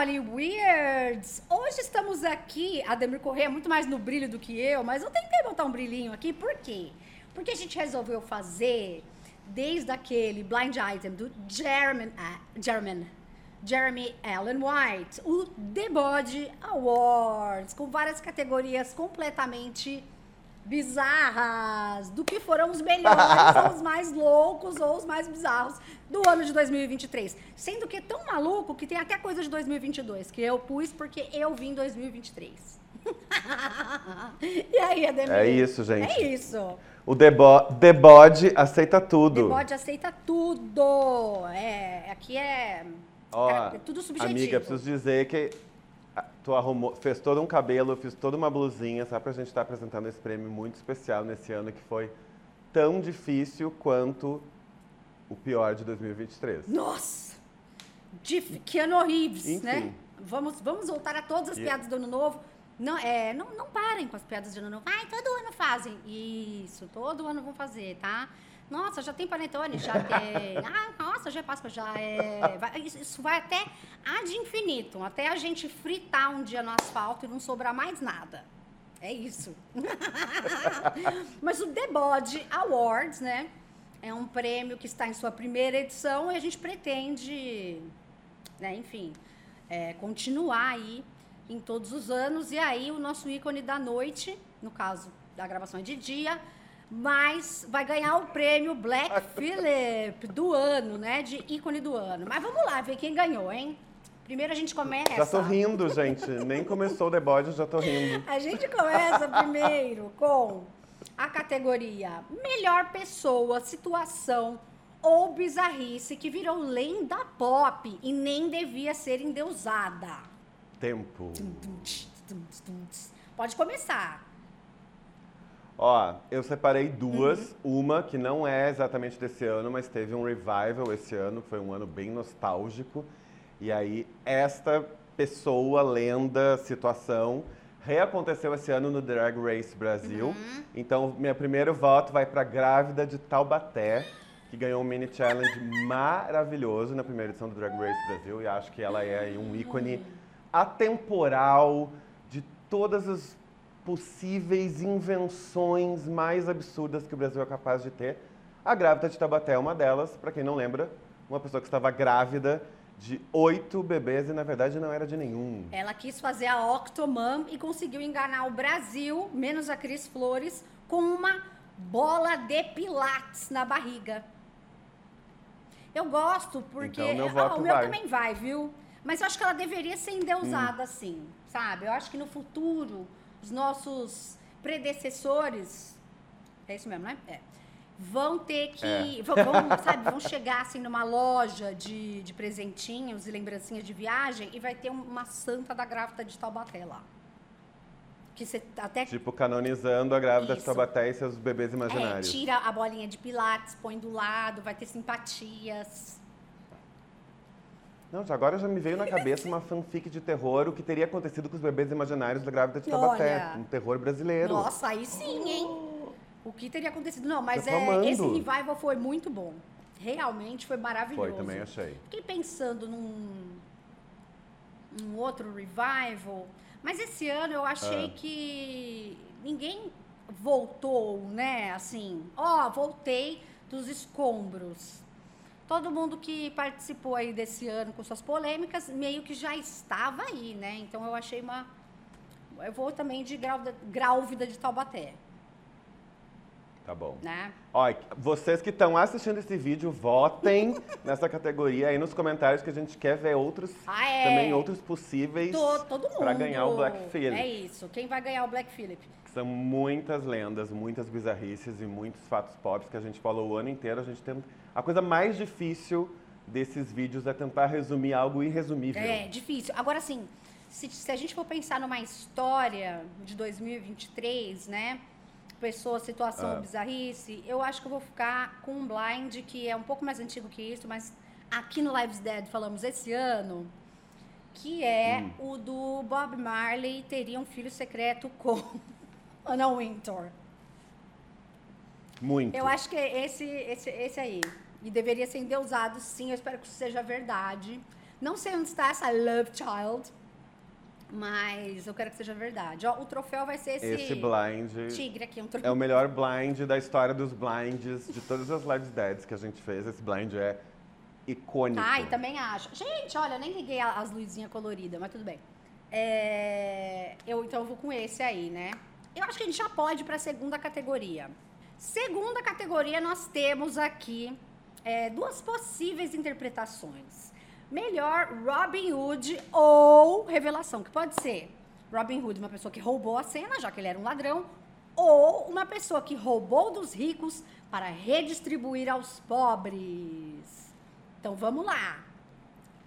Family Weirds! Hoje estamos aqui, a Demir Corrêa é muito mais no brilho do que eu, mas eu tentei botar um brilhinho aqui, por quê? Porque a gente resolveu fazer, desde aquele blind item do Jeremy, uh, Jeremy, Jeremy Allen White, o The Body Awards, com várias categorias completamente bizarras, do que foram os melhores, ou os mais loucos, ou os mais bizarros do ano de 2023. Sendo que é tão maluco que tem até coisa de 2022, que eu pus porque eu vim em 2023. e aí, Ademir? É isso, gente. É isso. O Body aceita tudo. The Body aceita tudo. É, aqui é, Ó, é tudo subjetivo. Amiga, preciso dizer que tu arrumou, fez todo um cabelo, fiz toda uma blusinha, só pra gente estar apresentando esse prêmio muito especial nesse ano que foi tão difícil quanto o pior de 2023. Nossa! De Keanu Reeves, Enfim. né? Vamos, vamos voltar a todas as E- piadas do ano novo. Não, é, não, não parem com as piadas de ano novo. Ai, todo ano fazem. Isso, todo ano vão fazer, tá? Nossa, já tem panetone, já tem. Ah, nossa, já é Páscoa, já é. vai- isso, isso vai até ad infinito, até a gente fritar um dia no asfalto e não sobrar mais nada. É isso. Mas o The Body Awards, né? É um prêmio que está em sua primeira edição e a gente pretende, né, enfim, é, continuar aí em todos os anos. E aí o nosso ícone da noite, no caso da gravação é de dia, mas vai ganhar o prêmio Black Phillip do ano, né? De ícone do ano. Mas vamos lá ver quem ganhou, hein? Primeiro a gente começa. Já tô rindo, gente. Nem começou o eu já tô rindo. A gente começa primeiro com a categoria Melhor Pessoa, Situação ou Bizarrice que virou lenda pop e nem devia ser endeusada. Tempo. Pode começar. Ó, eu separei duas. Uhum. Uma que não é exatamente desse ano, mas teve um revival esse ano, que foi um ano bem nostálgico. E aí, esta pessoa, lenda, situação, reaconteceu esse ano no Drag Race Brasil. Uhum. Então, meu primeiro voto vai para Grávida de Taubaté, que ganhou um mini challenge maravilhoso na primeira edição do Drag Race Brasil. E acho que ela é aí um ícone atemporal de todas as possíveis invenções mais absurdas que o Brasil é capaz de ter. A grávida de Taubaté é uma delas, para quem não lembra, uma pessoa que estava grávida de oito bebês e na verdade não era de nenhum. Ela quis fazer a Octomam e conseguiu enganar o Brasil, menos a Cris Flores, com uma bola de pilates na barriga. Eu gosto porque Então, meu Ah, voto o meu vai. também vai, viu? Mas eu acho que ela deveria ser endeusada assim, sabe? Eu acho que no futuro os nossos predecessores, é isso mesmo, né? É. Vão ter que, É. vão, vão, sabe, vão chegar assim numa loja de, de presentinhos e lembrancinhas de viagem e vai ter uma santa da grávida de Taubaté lá. Que você até Tipo, canonizando a grávida de Isso. Taubaté e seus bebês é, imaginários. tira a bolinha de pilates, põe do lado, vai ter simpatias. Não, já agora já me veio na cabeça uma fanfic de terror, o que teria acontecido com os bebês imaginários da grávida de Taubaté. Olha. Um terror brasileiro. Nossa, aí sim, hein? O que teria acontecido? Não, mas Eu tô é, esse revival foi muito bom. Realmente foi maravilhoso. Foi, também achei. Fiquei pensando num, num outro revival, mas esse ano eu achei Ah. que ninguém voltou, né? Assim, ó, voltei dos escombros. Todo mundo que participou aí desse ano com suas polêmicas meio que já estava aí, né? Então eu achei uma. Eu vou também de grávida, grávida de Taubaté, Tá bom. né? Ó, vocês que estão assistindo esse vídeo, votem nessa categoria aí nos comentários que a gente quer ver outros, Ah, é. também outros possíveis To- todo mundo. pra ganhar o Black Phillip. É isso. Quem vai ganhar o Black Phillip? São muitas lendas, muitas bizarrices e muitos fatos pop que a gente falou o ano inteiro. A gente tenta... A coisa mais difícil desses vídeos é tentar resumir algo irresumível. É, difícil. Agora, assim, se, se a gente for pensar numa história de 2023, né? Pessoa, situação, Ah. bizarrice, eu acho que eu vou ficar com um blind que é um pouco mais antigo que isso, mas aqui no Lives Dead falamos esse ano, que é Hum. o do Bob Marley teria um filho secreto com Anna Wintour. Muito. Eu acho que é esse, esse, esse aí. E deveria ser endeusado, sim. Eu espero que isso seja verdade. Não sei onde está essa Love Child, mas eu quero que seja verdade. Ó, o troféu vai ser esse, Esse blind tigre aqui, um é o melhor blind da história dos blinds de todas as Lives Deads que a gente fez. Esse blind é icônico. Ai, também acho. Gente, olha, eu nem liguei as luzinhas coloridas, mas tudo bem. É, eu então eu vou com esse aí, né? Eu acho que a gente já pode para a segunda categoria. Segunda categoria, nós temos aqui é, duas possíveis interpretações. Melhor Robin Hood ou revelação, que pode ser Robin Hood, uma pessoa que roubou a cena, já que ele era um ladrão, ou uma pessoa que roubou dos ricos para redistribuir aos pobres. Então vamos lá.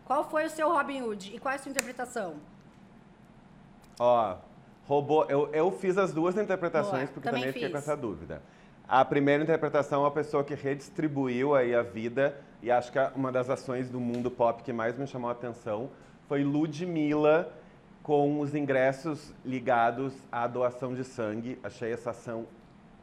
Qual foi o seu Robin Hood e qual é a sua interpretação? Ó, roubou. Eu, eu fiz as duas interpretações Boa, porque também também, fiquei com essa dúvida. A primeira interpretação é uma pessoa que redistribuiu aí a vida e acho que uma das ações do mundo pop que mais me chamou a atenção foi Ludmilla com os ingressos ligados à doação de sangue. Achei essa ação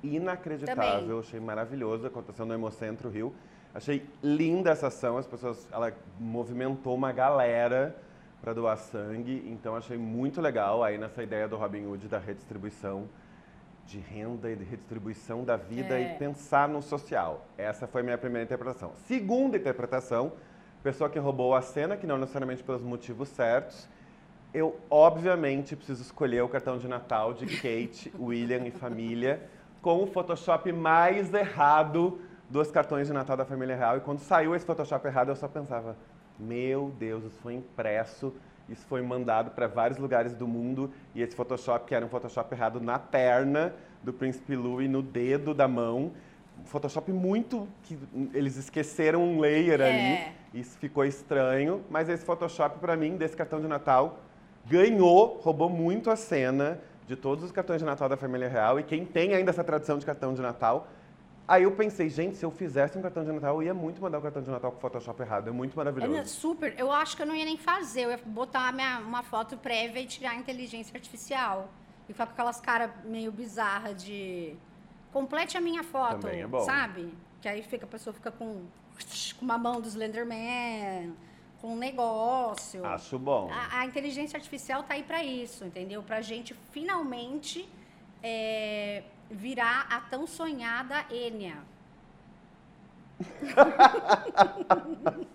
inacreditável, Também. achei maravilhoso, aconteceu no Hemocentro Rio. Achei linda essa ação, as pessoas, ela movimentou uma galera para doar sangue, então achei muito legal aí nessa ideia do Robin Hood da redistribuição de renda e de redistribuição da vida É. e pensar no social. Essa foi a minha primeira interpretação. Segunda interpretação, pessoa que roubou a cena, que não necessariamente pelos motivos certos. Eu, obviamente, preciso escolher o cartão de Natal de Kate, William e família com o Photoshop mais errado dos cartões de Natal da família real. E quando saiu esse Photoshop errado, eu só pensava: meu Deus, isso foi impresso, isso foi mandado para vários lugares do mundo. E esse Photoshop, que era um Photoshop errado na perna do Príncipe Louis, no dedo da mão. Photoshop muito. que eles esqueceram um layer É. ali. Isso ficou estranho. Mas esse Photoshop, para mim, desse cartão de Natal, ganhou, roubou muito a cena de todos os cartões de Natal da família real. E quem tem ainda essa tradição de cartão de Natal. Aí eu pensei, gente, se eu fizesse um cartão de Natal, eu ia muito mandar o cartão de Natal com o Photoshop errado. É muito É maravilhoso. minha- super. Eu acho que eu não ia nem fazer. Eu ia botar uma, minha- uma foto prévia e tirar a inteligência artificial. E ficar com aquelas caras meio bizarras de. Complete a minha foto. Também é bom. Sabe? Que aí fica, a pessoa fica com, com uma mão do Slenderman, com um negócio. Acho bom. A, a inteligência artificial tá aí pra isso, entendeu? Pra gente finalmente é, virar a tão sonhada Enya.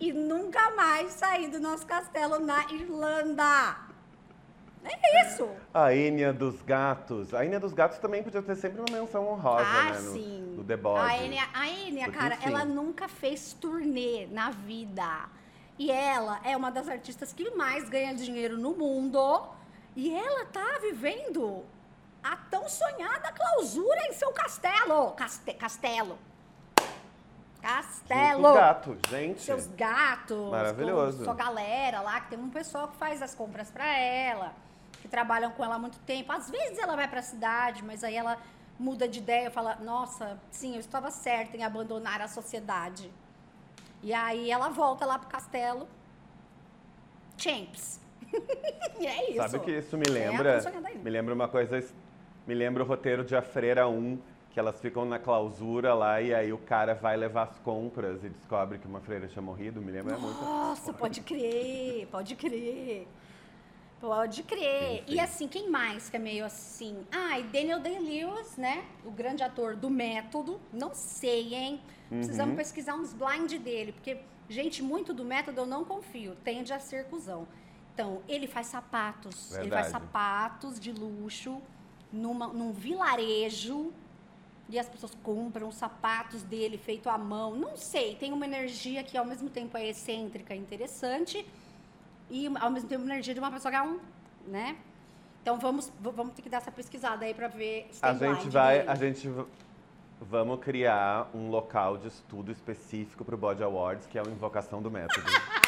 e nunca mais sair do nosso castelo na Irlanda. É isso. A Enya dos Gatos. A Enya dos Gatos também podia ter sempre uma menção honrosa, ah, né? No, sim. no The Body. A Enya, a Enya, Porque, cara, enfim. ela nunca fez turnê na vida. E ela é uma das artistas que mais ganha dinheiro no mundo. E ela tá vivendo a tão sonhada clausura em seu castelo. Caste castelo. Castelo. os gatos, gente. Seus gatos. Maravilhoso. Sua galera lá, que tem um pessoal que faz as compras pra ela, que trabalham com ela há muito tempo. Às vezes ela vai pra cidade, mas aí ela muda de ideia e fala: Nossa, sim, eu estava certa em abandonar a sociedade. E aí ela volta lá pro castelo. Champs. e é isso. Sabe que isso me É a lembra? ainda. me lembra uma coisa. Me lembra o roteiro de A Freira 1, que elas ficam na clausura lá e aí o cara vai levar as compras e descobre que uma freira tinha morrido. Me lembra muito. Nossa, pode crer, pode crer. Pode crer. Enfim. E assim, quem mais que é meio assim? Ah, e Daniel Day-Lewis, né? O grande ator do Método. Não sei, hein? Precisamos Uhum. pesquisar uns blind dele, porque gente muito do Método eu não confio. Tende a ser cuzão. Então, ele faz sapatos. Ele faz Verdade. sapatos de luxo numa, num vilarejo. E as pessoas compram os sapatos dele feito à mão. Não sei, tem uma energia que ao mesmo tempo é excêntrica e interessante. E ao mesmo tempo energia de uma pessoa que é um, né? Então vamos, vamos ter que dar essa pesquisada aí pra ver se tem A gente vai, dele. a gente vamos criar um local de estudo específico pro Body Awards, que é a Invocação do Método.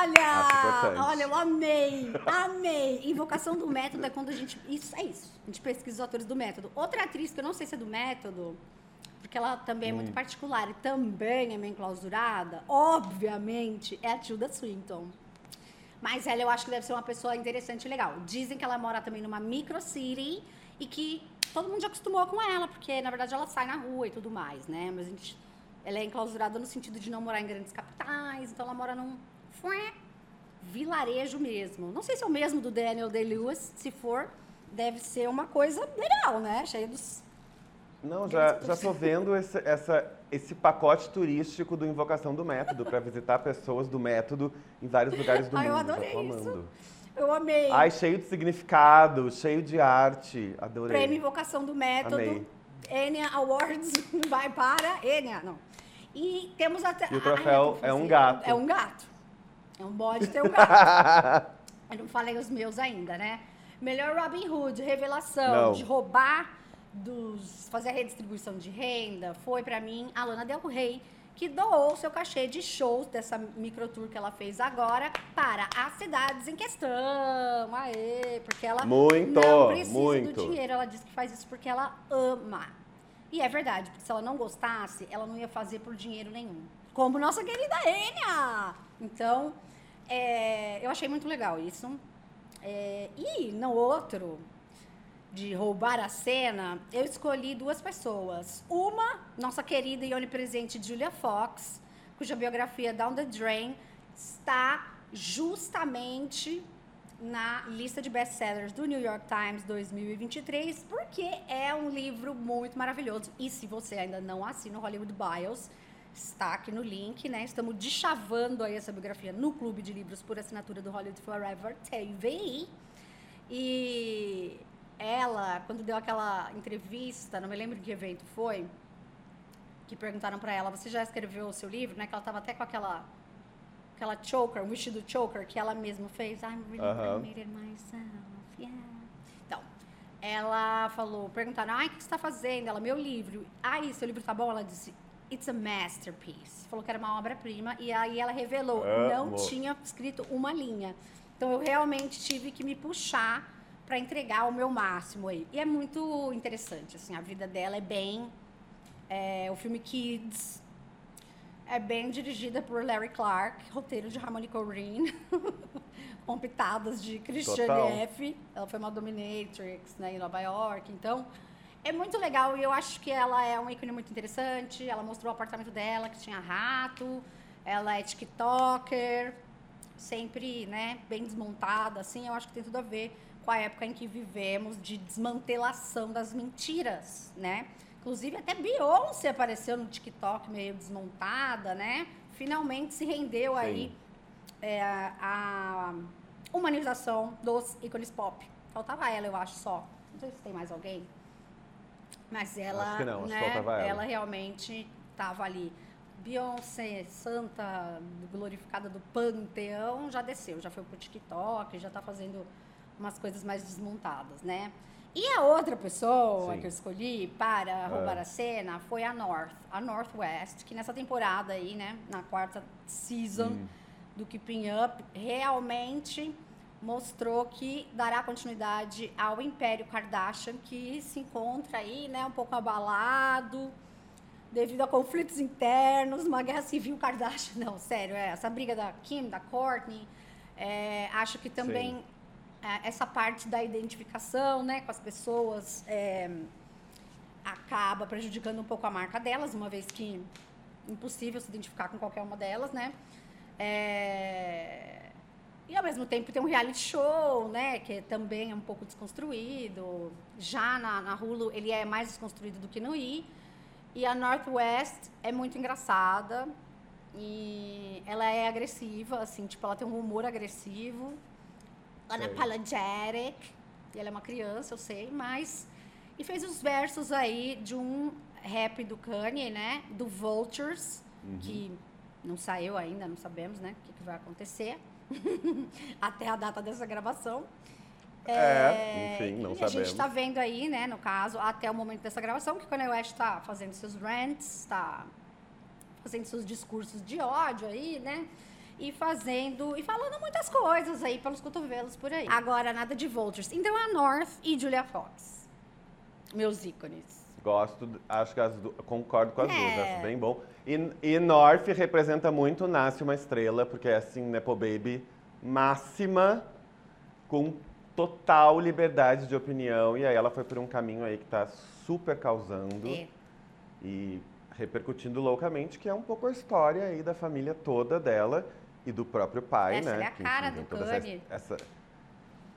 Olha! Olha, eu amei! Amei! Invocação do método é quando a gente. Isso é isso. A gente pesquisa os atores do método. Outra atriz que eu não sei se é do método, porque ela também é Hum. muito particular e também é meio enclausurada, obviamente, é a Tilda Swinton. Mas ela eu acho que deve ser uma pessoa interessante e legal. Dizem que ela mora também numa micro city e que todo mundo já acostumou com ela, porque na verdade ela sai na rua e tudo mais, né? Mas a gente ela é enclausurada no sentido de não morar em grandes capitais, então ela mora num vilarejo mesmo. Não sei se é o mesmo do Daniel Day-Lewis, se for, deve ser uma coisa legal, né? Cheia dos... Não, já, já tô vendo esse, essa, esse pacote turístico do Invocação do Método, para visitar pessoas do método em vários lugares do Ai, eu mundo. Já adorei tô isso. Eu amei. Ai, cheio de significado, cheio de arte. Adorei. Prêmio Invocação do Método. Amei. Enia Awards vai para Enia, não. E temos até... E o Ai, troféu eu é um gato. É um gato. É um bode ter um gato. Eu não falei os meus ainda, né? Melhor Robin Hood, revelação Não. de roubar, dos fazer a redistribuição de renda, foi pra mim a Lana Del Rey, que doou seu cachê de shows dessa microtour que ela fez agora para as cidades em questão. Aê, porque ela Muito, não precisa muito. do dinheiro, ela diz que faz isso porque ela ama. E é verdade, porque se ela não gostasse, ela não ia fazer por dinheiro nenhum. Como nossa querida Enya! Então, é, eu achei muito legal isso. É, e no outro, de roubar a cena, eu escolhi duas pessoas. Uma, nossa querida e onipresente Julia Fox, cuja biografia Down the Drain está justamente na lista de best-sellers do New York Times 2023, porque é um livro muito maravilhoso. E se você ainda não assina o Hollywood Bios, está aqui no link, né? Estamos deschavando aí essa biografia no Clube de Livros por assinatura do Hollywood Forever TV. E ela, quando deu aquela entrevista, não me lembro que evento foi, que perguntaram para ela, você já escreveu o seu livro, né? Que ela tava até com aquela aquela choker, um vestido choker que ela mesma fez. I'm really made it myself, yeah. Então, ela falou, perguntaram, ai, o que você está fazendo? Ela, meu livro. Ai, seu livro tá bom? Ela disse, it's a masterpiece. Falou que era uma obra-prima. E aí ela revelou, não Amo. tinha escrito uma linha. Então, eu realmente tive que me puxar para entregar o meu máximo aí. E é muito interessante, assim, a vida dela é bem... É, o filme Kids é bem dirigida por Larry Clark, roteiro de Harmony Corrine, com pitadas de Christian Total. F. Ela foi uma dominatrix né, em Nova York. Então, é muito legal e eu acho que ela é um ícone muito interessante. Ela mostrou o apartamento dela, que tinha rato. Ela é TikToker, sempre né, bem desmontada. Assim, eu acho que tem tudo a ver com a época em que vivemos de desmantelação das mentiras, né? Inclusive, até Beyoncé apareceu no TikTok meio desmontada, né? Finalmente se rendeu aí é, a humanização dos ícones pop. Faltava ela, eu acho, só. Não sei se tem mais alguém. Mas ela, Acho que não, acho que né, faltava ela. ela realmente estava ali. Beyoncé, santa glorificada do panteão, já desceu, já foi pro TikTok, já tá fazendo umas coisas mais desmontadas, né? E a outra pessoa Sim. que eu escolhi para roubar Ah. a cena foi a North, a Northwest, que nessa temporada aí, né, na quarta season Hum. do Keeping Up, realmente mostrou que dará continuidade ao Império Kardashian, que se encontra aí, né, um pouco abalado devido a conflitos internos, uma guerra civil Kardashian. Não, sério, é, essa briga da Kim, da Kourtney, é, acho que também é, essa parte da identificação, né, com as pessoas é, acaba prejudicando um pouco a marca delas, uma vez que impossível se identificar com qualquer uma delas, né? É, E ao mesmo tempo tem um reality show, né? Que também é um pouco desconstruído. Já na, na Hulu ele é mais desconstruído do que no I. E a Northwest é muito engraçada. E ela é agressiva, assim, tipo, ela tem um humor agressivo. Unapologetic. E ela é uma criança, eu sei, mas. E fez os versos aí de um rap do Kanye, né? Do Vultures, que não saiu ainda, não sabemos, né? O que, que vai acontecer. Até a data dessa gravação. É, enfim, não e a sabemos. gente está vendo aí, né, no caso, até o momento dessa gravação, que o Kanye West está fazendo seus rants, está fazendo seus discursos de ódio aí, né? E fazendo, e falando muitas coisas aí pelos cotovelos por aí. Agora, nada de Vultures. Então, a North e Julia Fox. Meus ícones. Gosto, acho que as du- concordo com as É. duas, acho bem bom. E, e North representa muito Nasce uma Estrela, porque é assim, Nepo Baby máxima, com total liberdade de opinião. E aí ela foi por um caminho aí que tá super causando. É. E repercutindo loucamente, que é um pouco a história aí da família toda dela e do próprio pai, Essa né? é a que, cara tem do Kanye. Essa, essa-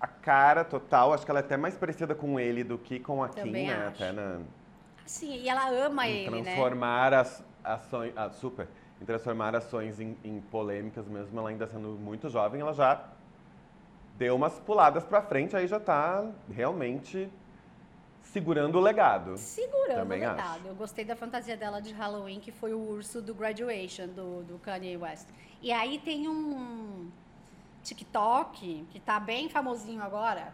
a cara total, acho que ela é até mais parecida com ele do que com a Kim, Também né? acho. Até na, Sim, e ela ama em ele, né? transformar as ações, ah, super, em transformar ações em, em polêmicas mesmo, ela ainda sendo muito jovem, ela já deu umas puladas pra frente, aí já tá realmente segurando o legado. Segurando Também o acho. legado. Eu gostei da fantasia dela de Halloween, que foi o urso do Graduation, do, do Kanye West. E aí tem um TikTok, que tá bem famosinho agora,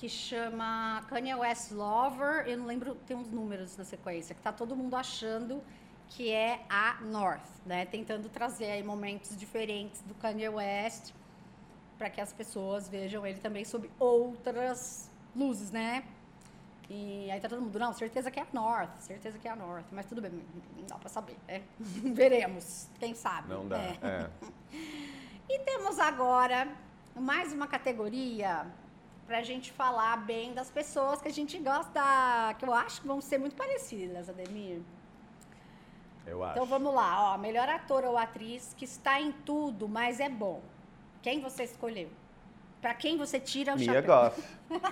que chama Kanye West Lover. Eu não lembro, tem uns números na sequência, que tá todo mundo achando que é a North, né? Tentando trazer aí momentos diferentes do Kanye West para que as pessoas vejam ele também sob outras luzes, né? E aí tá todo mundo, não, certeza que é a North, certeza que é a North, mas tudo bem, não dá pra saber, né? Veremos, quem sabe. Não dá. É. É. E temos agora mais uma categoria pra gente falar bem das pessoas que a gente gosta, que eu acho que vão ser muito parecidas, Ademir. Eu acho. Então vamos lá, ó, melhor ator ou atriz que está em tudo, mas é bom. Quem você escolheu? Pra quem você tira o Mia chapéu? Goff.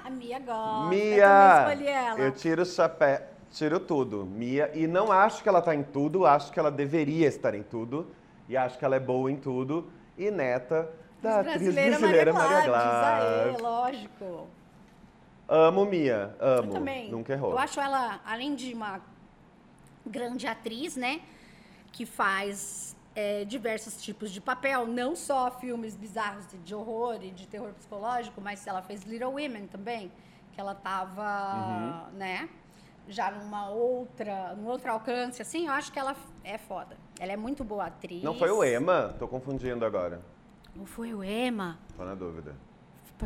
A Mia Goff. Eu Mia! também escolhi ela. Eu tiro o chapéu, tiro tudo. Mia, e não acho que ela tá em tudo, acho que ela deveria estar em tudo. E acho que ela é boa em tudo. E neta da atriz brasileira Maria Gladys. Aê, lógico. Amo Mia, amo. Eu também. Nunca errou. Eu acho ela, além de uma grande atriz, né? Que faz é, diversos tipos de papel, não só filmes bizarros de, de horror e de terror psicológico, mas ela fez Little Women também, que ela tava, Uhum. né? Já numa outra, num outro alcance, assim, eu acho que ela é foda. Ela é muito boa atriz. Não foi o Emma? Tô confundindo agora. Ou foi o Emma? Tô na dúvida.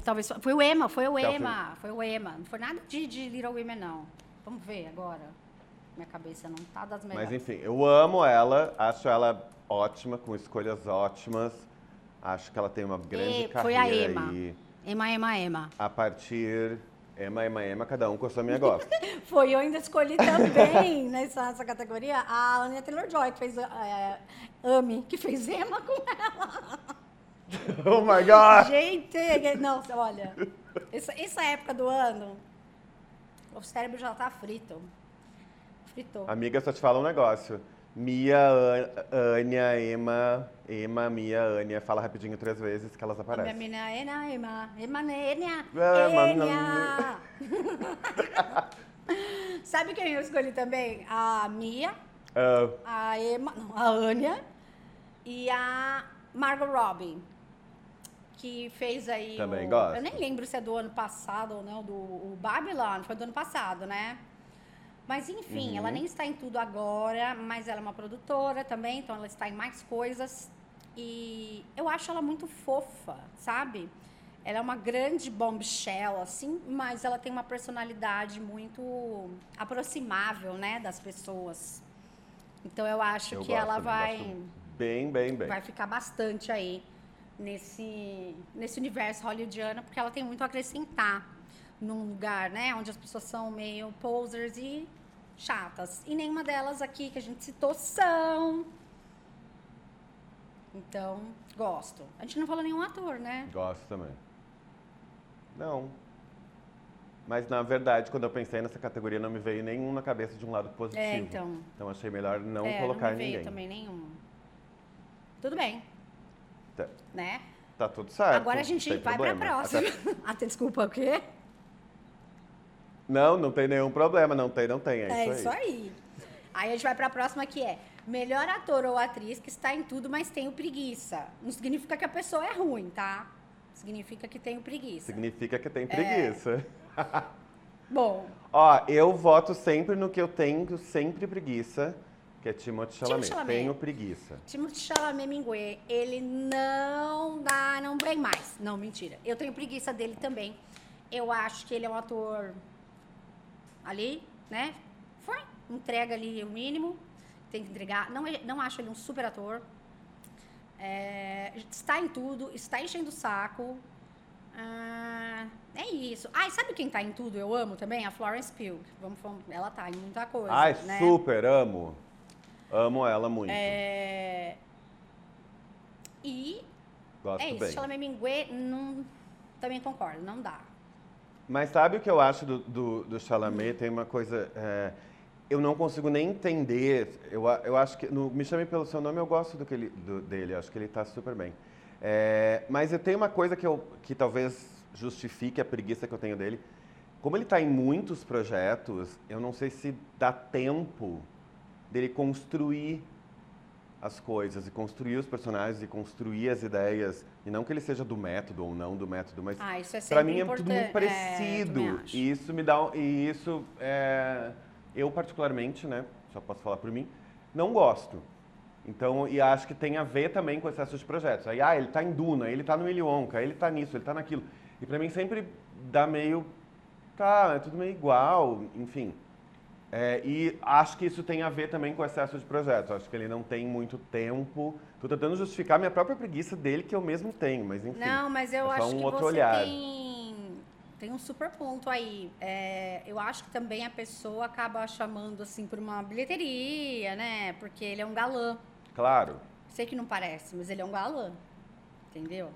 Talvez foi- foi o Emma, foi o Que é o Emma, foi o Emma. Não foi nada de, de Little Women, não. Vamos ver agora. Minha cabeça não tá das melhores. Mas enfim, eu amo ela, acho ela ótima, com escolhas ótimas. Acho que ela tem uma grande E foi a carreira Emma. aí. Emma, Emma, Emma. A partir. Emma, Emma, Emma, cada um com a sua minha gosta. Foi, eu ainda escolhi também nessa, nessa categoria a Anya Taylor-Joy, que fez é, Amy, que fez Emma com ela. oh my god! Gente, não, olha, essa, essa época do ano, o cérebro já tá frito. Fritou. Amiga, só te fala um negócio. Mia, An- Ania, Emma, Emma, Mia, Ania. Fala rapidinho três vezes que elas aparecem. menina é Ena, Emma, Emma, Enia, Emma, Enia. Sabe quem eu escolhi também? A Mia, Ah, a Emma, não, a Anya e a Margot Robbie. Que fez aí. Também o, gosto. Eu nem lembro se é do ano passado ou não, do o Babylon, foi do ano passado, né? Mas enfim, Uhum. ela nem está em tudo agora, mas ela é uma produtora também, então ela está em mais coisas. E eu acho ela muito fofa, sabe? Ela é uma grande bombshell, assim, mas ela tem uma personalidade muito aproximável, né, das pessoas. Então eu acho eu que gosto ela vai Bem, bem, bem. vai ficar bastante aí nesse, nesse universo hollywoodiano, porque ela tem muito a acrescentar num lugar, né, onde as pessoas são meio posers e chatas. E nenhuma delas aqui que a gente citou são. Então, gosto. A gente não falou nenhum ator, né? Gosto também. Não. Mas na verdade, quando eu pensei nessa categoria, não me veio nenhum na cabeça de um lado positivo. É, então. Então achei melhor não é, colocar não me veio ninguém. também nenhum. Tudo bem, Tá, né? tá tudo certo. Agora a gente vai problema. pra próxima. Até- desculpa, o quê? Não, não tem nenhum problema. Não tem, não tem. É, É isso, isso aí. aí. Aí a gente vai pra próxima que é melhor ator ou atriz que está em tudo, mas tem preguiça. Não significa que a pessoa é ruim, tá? Significa que tem preguiça. Significa que É. tem preguiça. Bom, Ó, eu voto sempre no que eu tenho sempre preguiça, que é Timothée Chalamet. Chalamet. Tenho preguiça. Timothée Chalamet Mingue, ele não dá, não vem mais. Não, mentira. Eu tenho preguiça dele também. Eu acho que ele é um ator ali, né? Foi, entrega ali o mínimo, tem que entregar. Não, é- não acho ele um super ator. É, está em tudo, está enchendo o saco. Ah, é isso. Ah, e sabe quem tá em tudo? Eu amo também? A Florence Pugh. Vamos, vamos- ela tá em muita coisa, Ai, né? super, amo. Amo ela muito. É... E Gosto é isso, bem. Chalamet Minguet, não... também concordo, não dá. Mas sabe o que eu acho do, do, do Chalamet? Tem uma coisa... é, eu não consigo nem entender. Eu, eu acho que... No Me Chame Pelo Seu Nome, eu gosto do que ele, do- dele. Acho que ele está super bem. É, mas eu tenho uma coisa que, eu, que talvez justifique a preguiça que eu tenho dele. Como ele está em muitos projetos, eu não sei se dá tempo dele construir as coisas e construir os personagens e construir as ideias. E não que ele seja do método ou não do método, mas Ah, é Pra mim é tudo muito É, parecido. acho. e isso me dá. E isso é, Eu, particularmente, né? Só posso falar por mim, não gosto. Então, e acho que tem a ver também com excesso de projetos. Aí, ah, ele tá em Duna, ele tá no Willy Wonka, ele tá nisso, ele tá naquilo. E pra mim sempre dá meio. Tá, é tudo meio igual, enfim. É, e acho que isso tem a ver também com o excesso de projetos. Acho que ele não tem muito tempo. Tô tentando justificar minha própria preguiça dele, que eu mesmo tenho, mas enfim. Não, mas eu é acho um que você olhar. tem, tem um super ponto aí. É, eu acho que também a pessoa acaba chamando assim por uma bilheteria, né? Porque ele é um galã. Claro. Sei que não parece, mas ele é um galã. Entendeu?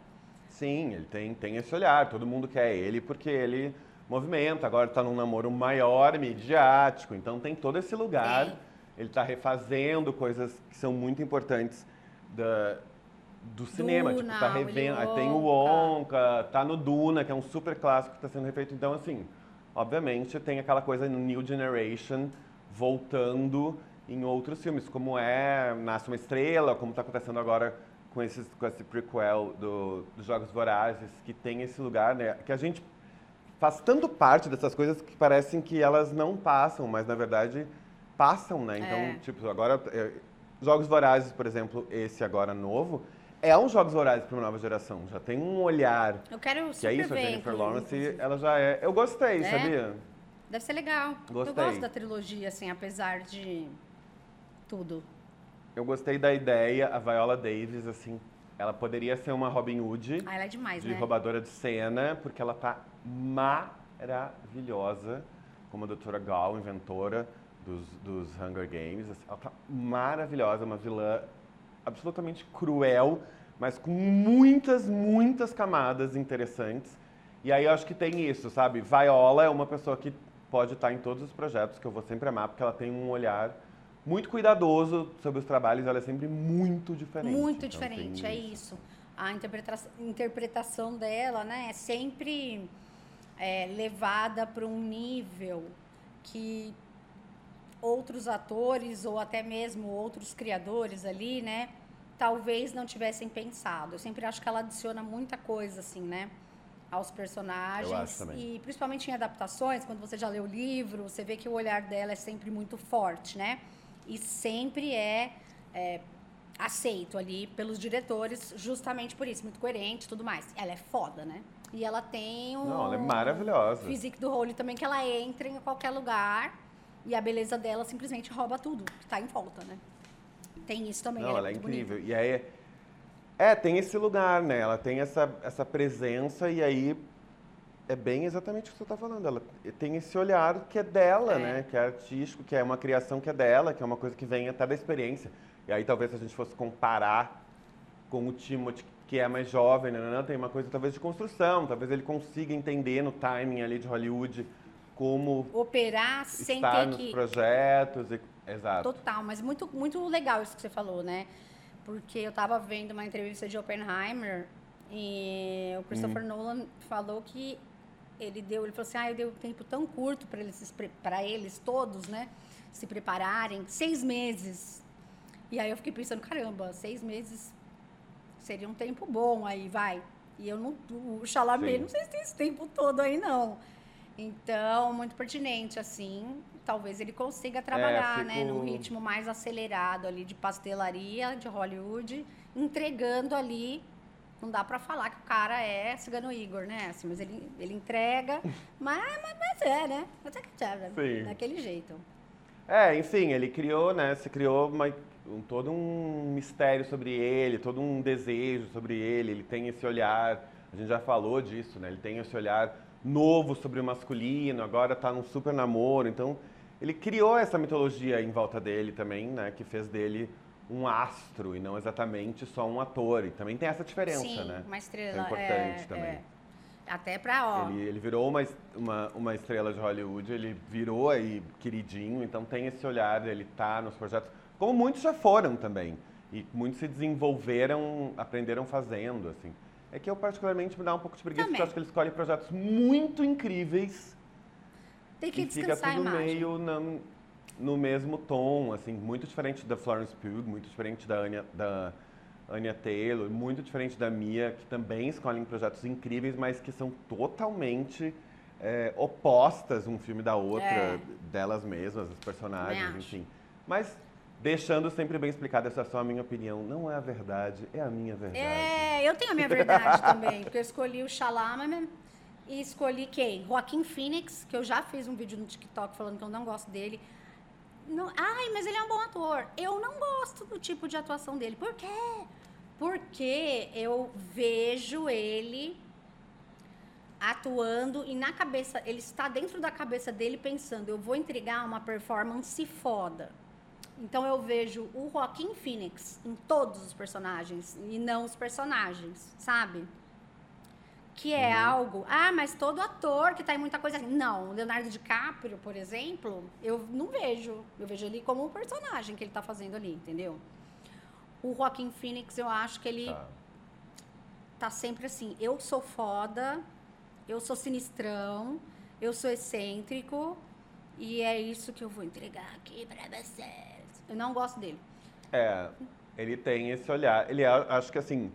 Sim, ele tem, tem esse olhar. Todo mundo quer ele porque ele movimenta. Agora está num namoro maior, midiático. Então tem todo esse lugar. Ele está refazendo coisas que são muito importantes da, do cinema. tipo, Duna, tá revendo. Willy Tem o. Wonka, tá no Duna, que é um super clássico que está sendo refeito. Então, assim, obviamente tem aquela coisa no New Generation voltando em outros filmes, como é Nasce uma Estrela, como está acontecendo agora com, esses, com esse prequel do, dos Jogos Vorazes, que tem esse lugar, né? Que a gente faz tanto parte dessas coisas que parecem que elas não passam, mas na verdade passam, né? Então, É. tipo, agora é, Jogos Vorazes, por exemplo, esse agora novo, é um Jogos Vorazes para uma nova geração. Já tem um olhar Eu quero que super é isso, a Jennifer. Lawrence, ela já é. Eu gostei, É? sabia? Deve ser legal. Eu Gostei. gosto da trilogia, assim, apesar de tudo. Eu gostei da ideia, a Viola Davis, assim, ela poderia ser uma Robin Hood Ah, ela é demais, de né? roubadora de cena, porque ela tá maravilhosa, como a doutora Gall, inventora dos, dos Hunger Games. assim, Ela tá maravilhosa, uma vilã absolutamente cruel, mas com muitas, muitas camadas interessantes. E aí eu acho que tem isso, sabe? Viola é uma pessoa que pode estar em todos os projetos, que eu vou sempre amar, porque ela tem um olhar muito cuidadoso sobre os trabalhos, ela é sempre muito diferente. Muito Então, diferente, tem é isso. A interpreta- interpretação dela, né, é sempre é, levada para um nível que outros atores ou até mesmo outros criadores ali, né, talvez não tivessem pensado. Eu sempre acho que ela adiciona muita coisa, assim, né, aos personagens. Eu acho também. E principalmente em adaptações, quando você já lê o livro, você vê que o olhar dela é sempre muito forte, né? E sempre é, é, aceito ali pelos diretores, justamente por isso, muito coerente e tudo mais. Ela é foda, né? E ela tem um. Não, ela é maravilhosa. Physique do Role também, que ela entra em qualquer lugar e a beleza dela simplesmente rouba tudo que tá em volta, né? Tem isso também. Não, ela é muito bonita. incrível. E aí, é, tem esse lugar, né? Ela tem essa, essa presença e aí é bem exatamente o que você está falando. Ela tem esse olhar que é dela, É. né? Que é artístico, que é uma criação que é dela, que é uma coisa que vem até da experiência. E aí talvez se a gente fosse comparar com o Timothy, que é mais jovem, né? né, tem uma coisa talvez de construção, talvez ele consiga entender no timing ali de Hollywood como Operar sem estar ter nos que. projetos. E... Exato. Total, mas muito, muito legal isso que você falou, né? Porque eu tava vendo uma entrevista de Oppenheimer e o Christopher Hum. Nolan falou que ele deu, ele falou assim, ah, eu dei um tempo tão curto para eles, para eles todos, né, se prepararem, seis meses. E aí eu fiquei pensando, caramba, seis meses seria um tempo bom aí, vai. E eu não, o Chalamet, Sim. não sei se tem esse tempo todo aí não. Então, muito pertinente, assim. Talvez ele consiga trabalhar, né, fico- num ritmo mais acelerado ali de pastelaria de Hollywood, entregando ali. Não dá pra falar que o cara é cigano Igor, né? Assim, mas ele, ele entrega, mas, mas, mas é, né? Mas é que é, né? Sim. Daquele jeito. É, enfim, ele criou, né? Se criou uma- um- todo um mistério sobre ele, todo um desejo sobre ele. Ele tem esse olhar, a gente já falou disso, né? Ele tem esse olhar novo sobre o masculino, agora tá num super namoro. Então, ele criou essa mitologia em volta dele também, né? Que fez dele um astro e não exatamente só um ator. E também tem essa diferença, Sim, né? uma estrela. É importante é, também. é. Até pra, ó. Ele, ele virou uma, uma, uma estrela de Hollywood, ele virou aí queridinho, então tem esse olhar, ele tá nos projetos, como muitos já foram também. E muitos se desenvolveram, aprenderam fazendo, assim. É que eu particularmente me dá um pouco de preguiça, porque Também. eu acho que ele escolhe projetos muito incríveis Tem que e fica descansar a tudo meio na- no mesmo tom, assim, muito diferente da Florence Pugh, muito diferente da Anya, da Anya Taylor, muito diferente da Mia, que também escolhem projetos incríveis, mas que são totalmente é, opostas um filme da outra, É. delas mesmas, os personagens, enfim. Mas deixando sempre bem explicado, essa é só a minha opinião, não é a verdade, é a minha verdade. É, eu tenho a minha verdade também, porque eu escolhi o Shyamalan e escolhi quem? Joaquim Phoenix, que eu já fiz um vídeo no TikTok falando que eu não gosto dele. Não, ai, mas ele é um bom ator. Eu não gosto do tipo de atuação dele. Por quê? Porque eu vejo ele atuando e na cabeça, ele está dentro da cabeça dele pensando, eu vou entregar uma performance foda. Então eu vejo o Joaquim Phoenix em todos os personagens e não os personagens, sabe? Que é algo. Ah, mas todo ator que tá em muita coisa assim. Não, o Leonardo DiCaprio, por exemplo, eu não vejo. Eu vejo ele como um personagem que ele tá fazendo ali, entendeu? O Joaquim Phoenix, eu acho que ele Tá. tá sempre assim, eu sou foda, eu sou sinistrão, eu sou excêntrico e é isso que eu vou entregar aqui pra vocês. Eu não gosto dele. É, ele tem esse olhar. Ele é, acho que assim,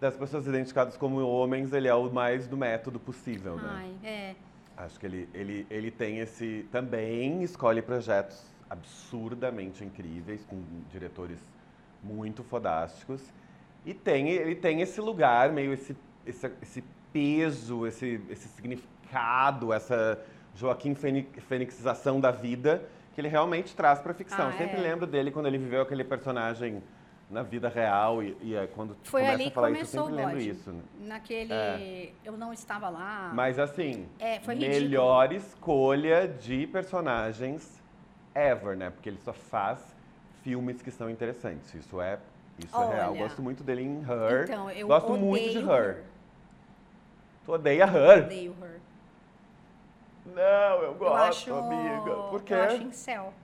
das pessoas identificadas como homens, ele é o mais do método possível, né? Ai, é. Acho que ele, ele, ele tem esse. Também escolhe projetos absurdamente incríveis, com diretores muito fodásticos. E tem, ele tem esse lugar, meio esse, esse, esse peso, esse, esse significado, essa Joaquim Fênix- Fênixização da vida, que ele realmente traz para ficção. Ah, Sempre é. lembro dele quando ele viveu aquele personagem na vida real e, e aí quando Foi começa ali a que falar isso, eu começou sempre o lembro isso. né? Naquele. É. Eu não estava lá. Mas assim, É, melhor escolha de personagens ever, né? Porque ele só faz filmes que são interessantes. Isso é, isso é real. Olha. Gosto muito dele em Her. Então, eu Gosto muito de Her. Her. Tu odeia Her? Odeio Her. Não, eu Eu gosto, acho. amiga. Por quê? Eu acho incel.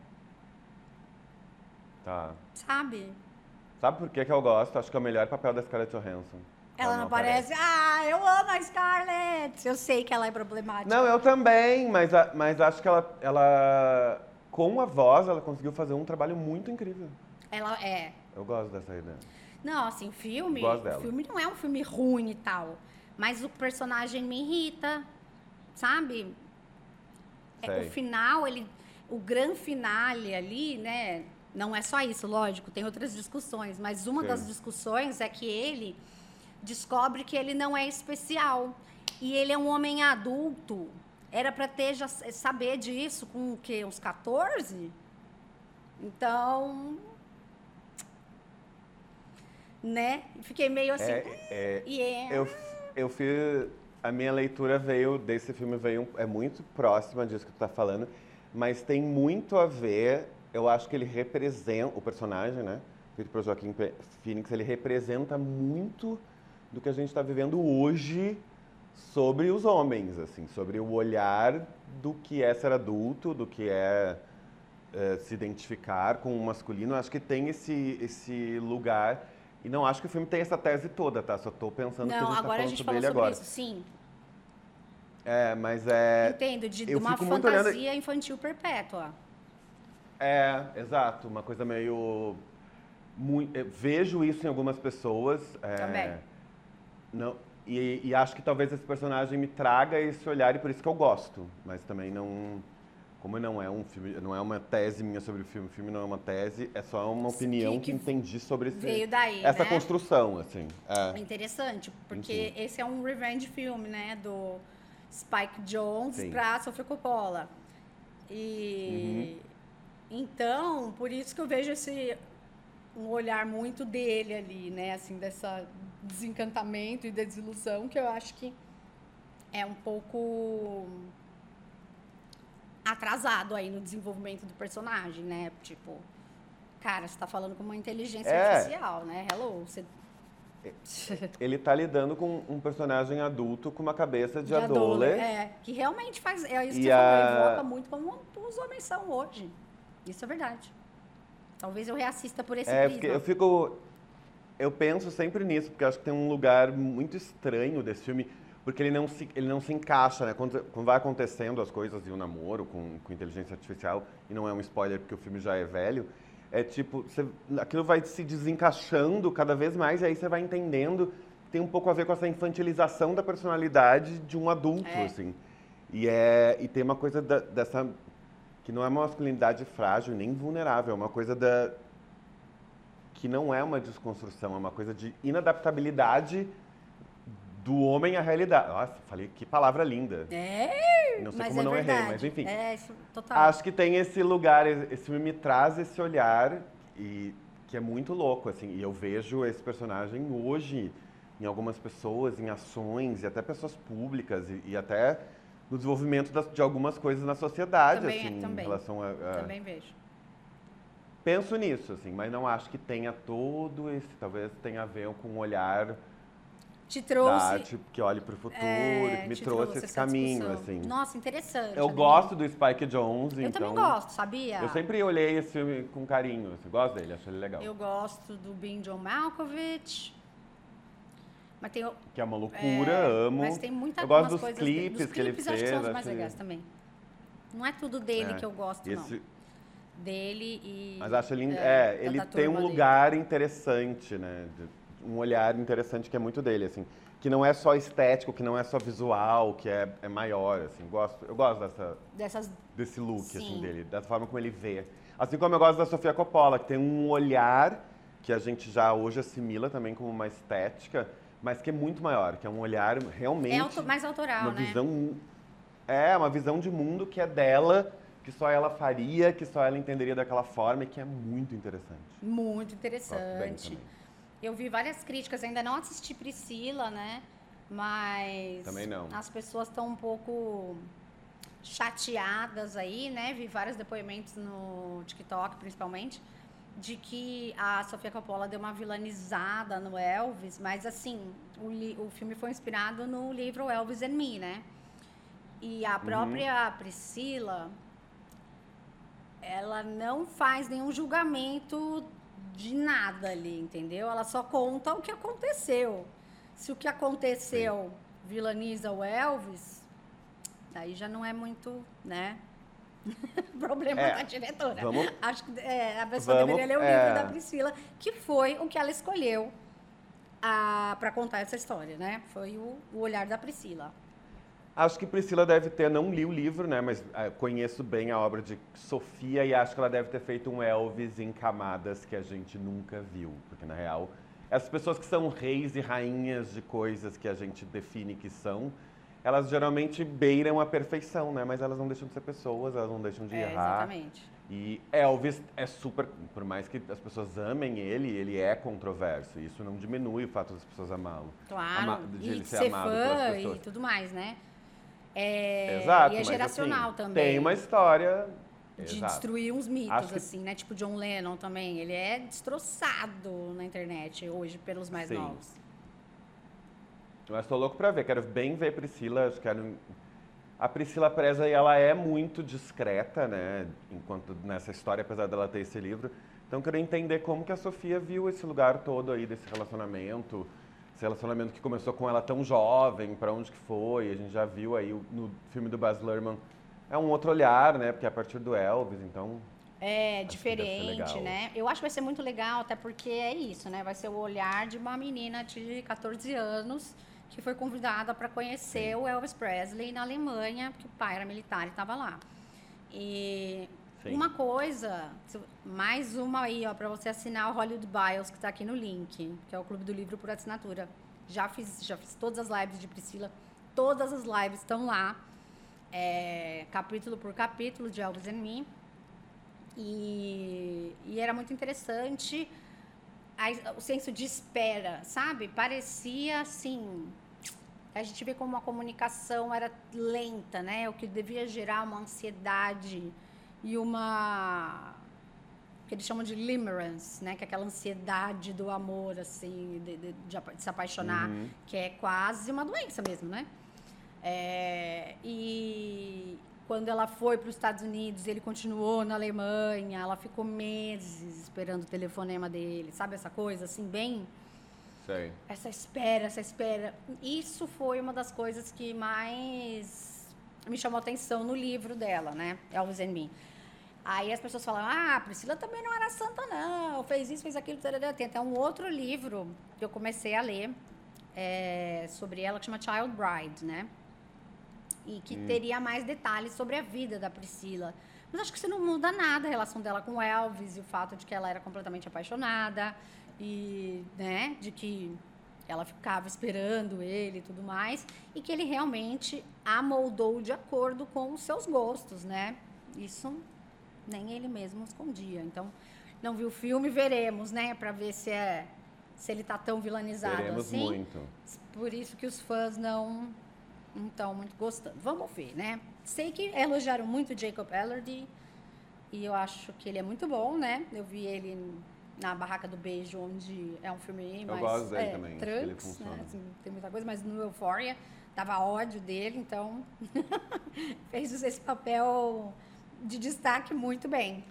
Tá. Sabe? Sabe por que, que eu gosto? Acho que é o melhor papel da Scarlett Johansson. Ela não aparece. Ah, eu amo a Scarlett. Eu sei que ela é problemática. Não, eu também, mas, a- mas acho que ela, ela, com a voz, ela conseguiu fazer um trabalho muito incrível. Ela é. Eu gosto dessa ideia. Não, assim, filme. Gosto O dela. filme não é um filme ruim e tal. Mas o personagem me irrita. Sabe? É, o final, ele. O grande finale ali, né? Não é só isso, lógico, tem outras discussões, mas uma Sim. das discussões é que ele descobre que ele não é especial. E ele é um homem adulto. Era pra ter já saber disso com o quê? Uns 14? Então. Né? Fiquei meio assim. É, é, E é. Eu, eu fiz. A minha leitura veio desse filme veio é muito próxima disso que tu tá falando, mas tem muito a ver. Eu acho que ele representa o personagem, né? Feito por Joaquim Phoenix, ele representa muito do que a gente está vivendo hoje sobre os homens, assim, sobre o olhar do que é ser adulto, do que é, é, se identificar com o masculino. Eu acho que tem esse esse lugar e não acho que o filme tem essa tese toda, tá? Só tô pensando que a Não, gente tá agora a falando gente sobre falou ele sobre agora. isso, sim. É, mas é. Entendo, de, de uma muito olhando- fantasia infantil perpétua. É, exato. Uma coisa meio. mui- eh, vejo isso em algumas pessoas. é, Também. Não, e, e acho que talvez esse personagem me traga esse olhar e por isso que eu gosto. Mas também não. Como não é um filme, não é uma tese minha sobre o filme, o filme não é uma tese, é só uma opinião que, que entendi sobre esse, Veio daí, essa né? construção, assim. É interessante, porque Enfim. esse é um revenge filme, né? Do Spike Jones pra Sofia Coppola. E então, por isso que eu vejo esse um olhar muito dele ali, né? Assim, dessa desencantamento e desilusão que eu acho que é um pouco atrasado aí no desenvolvimento do personagem, né? Tipo, cara, você tá falando com uma inteligência É. artificial, né? Hello, você... Ele tá lidando com um personagem adulto com uma cabeça de, de adole. É, que realmente faz. É isso que a- evoca muito como os homens são hoje. Isso é verdade. Talvez eu reassista por esse É, prisma. eu fico. Eu penso sempre nisso, porque acho que tem um lugar muito estranho desse filme, porque ele não se, ele não se encaixa, né? Quando, quando vai acontecendo as coisas e o namoro com, com inteligência artificial, e não é um spoiler porque o filme já é velho, é tipo, você- aquilo vai se desencaixando cada vez mais, e aí você vai entendendo. Tem um pouco a ver com essa infantilização da personalidade de um adulto, É. assim. E, é, e tem uma coisa da- dessa. Que não é uma masculinidade frágil nem vulnerável, é uma coisa da, que não é uma desconstrução, é uma coisa de inadaptabilidade do homem à realidade. Nossa, falei que palavra linda. É, Não sei mas como é não verdade. errei, mas enfim. É, isso, total. Acho que tem esse lugar, esse filme me traz esse olhar e que é muito louco, assim. E eu vejo esse personagem hoje em algumas pessoas, em ações e até pessoas públicas e, e até no desenvolvimento das- de algumas coisas na sociedade, Também- assim, também. em relação a, a- Também vejo. penso nisso, assim, mas não acho que tenha todo esse, talvez tenha a ver com um olhar Te da trouxe. arte que olhe para o futuro, é, que me te trouxe esse caminho, discussão. assim. Nossa, interessante. Eu amigo. gosto do Spike Jonze, Eu então também gosto, sabia? eu sempre olhei esse filme com carinho, assim, gosto dele, acho ele legal. Eu gosto do Ben John Malkovich. Mas tem, Que é uma loucura, é, amo. Mas tem muita Eu gosto dos clipes dos que ele clipes acho que são os fez, mais legais também. Não é tudo dele É, que eu gosto, esse- não. Dele e. Mas acho ele, é, é, ele tem um turma dele. lugar interessante, né? um olhar interessante que é muito dele, assim. Que não é só estético, que não é só visual, que é, é maior, assim. Gosto, eu gosto dessa, Dessas. desse look, Sim. assim, dele, da forma como ele vê. Assim como eu gosto da Sofia Coppola, que tem um olhar que a gente já hoje assimila também como uma estética, mas que é muito maior, que é um olhar realmente É auto- mais autoral, uma né? visão é uma visão de mundo que é dela, que só ela faria, que só ela entenderia daquela forma e que é muito interessante. Muito interessante. Eu vi várias críticas, ainda não assisti Priscila, né? Mas. Também não. As pessoas estão um pouco chateadas aí, né? Vi vários depoimentos no TikTok, principalmente, de que a Sofia Coppola deu uma vilanizada no Elvis, mas assim, o, li- o filme foi inspirado no livro Elvis and Me, né? E a própria Priscila, ela não faz nenhum julgamento de nada ali, entendeu? Ela só conta o que aconteceu. Se o que aconteceu vilaniza o Elvis, aí já não é muito, né? Problema É, da diretora. vamos- Acho que é, a pessoa vamos- deveria ler o é. livro da Priscila, que foi o que ela escolheu para contar essa história, né? Foi o, o olhar da Priscila. Acho que Priscila deve ter, não li o livro, né, mas ah, conheço bem a obra de Sofia e acho que ela deve ter feito um Elvis em camadas que a gente nunca viu, porque na real, as pessoas que são reis e rainhas de coisas que a gente define que são, elas geralmente beiram a perfeição, né, mas elas não deixam de ser pessoas, elas não deixam de É, errar. exatamente. E Elvis é super, por mais que as pessoas amem ele, ele é controverso. Isso não diminui o fato das pessoas amá-lo. Claro, Ama- de ele de ser ser amado fã e tudo mais, né? É, Exato. E é mas, geracional assim, também. Tem uma história. de Exato. destruir uns mitos, que- assim, né? Tipo John Lennon também. Ele é destroçado na internet hoje pelos mais Sim. novos. Mas tô louco pra ver, quero bem ver Priscila, quero... A Priscila Preza, ela é muito discreta, né, enquanto nessa história, apesar dela ter esse livro. Então, eu queria entender como que a Sofia viu esse lugar todo aí desse relacionamento, esse relacionamento que começou com ela tão jovem, pra onde que foi, a gente já viu aí no filme do Baz Luhrmann. É um outro olhar, né, porque é a partir do Elvis, então... É diferente, né? Eu acho que vai ser muito legal, até porque é isso, né? Vai ser o olhar de uma menina de 14 anos que foi convidada para conhecer o Elvis Presley na Alemanha, porque o pai era militar e estava lá. E Sim. uma coisa, mais uma aí, ó, para você assinar o Hollywood Bios, que está aqui no link, que é o Clube do Livro por assinatura. Já fiz, já fiz todas as lives de Priscila, todas as lives estão lá, é, capítulo por capítulo de Elvis and Me. E, e era muito interessante a- o senso de espera, sabe? Parecia assim. A gente vê como a comunicação era lenta, né? O que devia gerar uma ansiedade e uma que eles chamam de limerence, né? Que é aquela ansiedade do amor, assim, de, de, de se apaixonar, uhum. que é quase uma doença mesmo, né? É, e quando ela foi para os Estados Unidos, ele continuou na Alemanha, ela ficou meses esperando o telefonema dele, sabe essa coisa assim, bem Sei. Essa espera, essa espera. Isso foi uma das coisas que mais me chamou atenção no livro dela, né? Elvis and Me. Aí as pessoas falam, ah, Priscila também não era santa, não. Fez isso, fez aquilo. Tarará. Tem até um outro livro que eu comecei a ler é, sobre ela que chama Child Bride, né? E que hum. teria mais detalhes sobre a vida da Priscila. Mas acho que isso não muda nada a relação dela com Elvis e o fato de que ela era completamente apaixonada e né, de que ela ficava esperando ele e tudo mais, e que ele realmente a moldou de acordo com os seus gostos, né? Isso nem ele mesmo escondia. Então, não viu o filme, veremos, né, para ver se é se ele tá tão vilanizado veremos assim. muito. Por isso que os fãs não não estão muito gostando. Vamos ver, né? Sei que elogiaram muito Jacob Elordi e eu acho que ele é muito bom, né? Eu vi ele na Barraca do Beijo, onde é um filme mais. Eu gosto dele é, também. Trunks, né? Assim, tem muita coisa, mas no Euphoria tava ódio dele, então fez esse papel de destaque muito bem.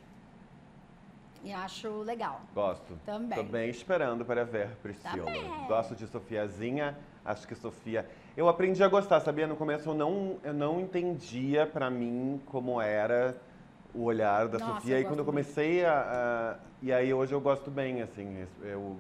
E acho legal. Gosto. Também. Tô bem esperando para ver Priscila. Também. Gosto de Sofiazinha. Acho que Sofia. Eu aprendi a gostar, sabia? No começo eu não, eu não entendia para mim como era o olhar da Nossa, Sofia. eu E quando eu comecei a, a, E aí hoje eu gosto bem, assim. Eu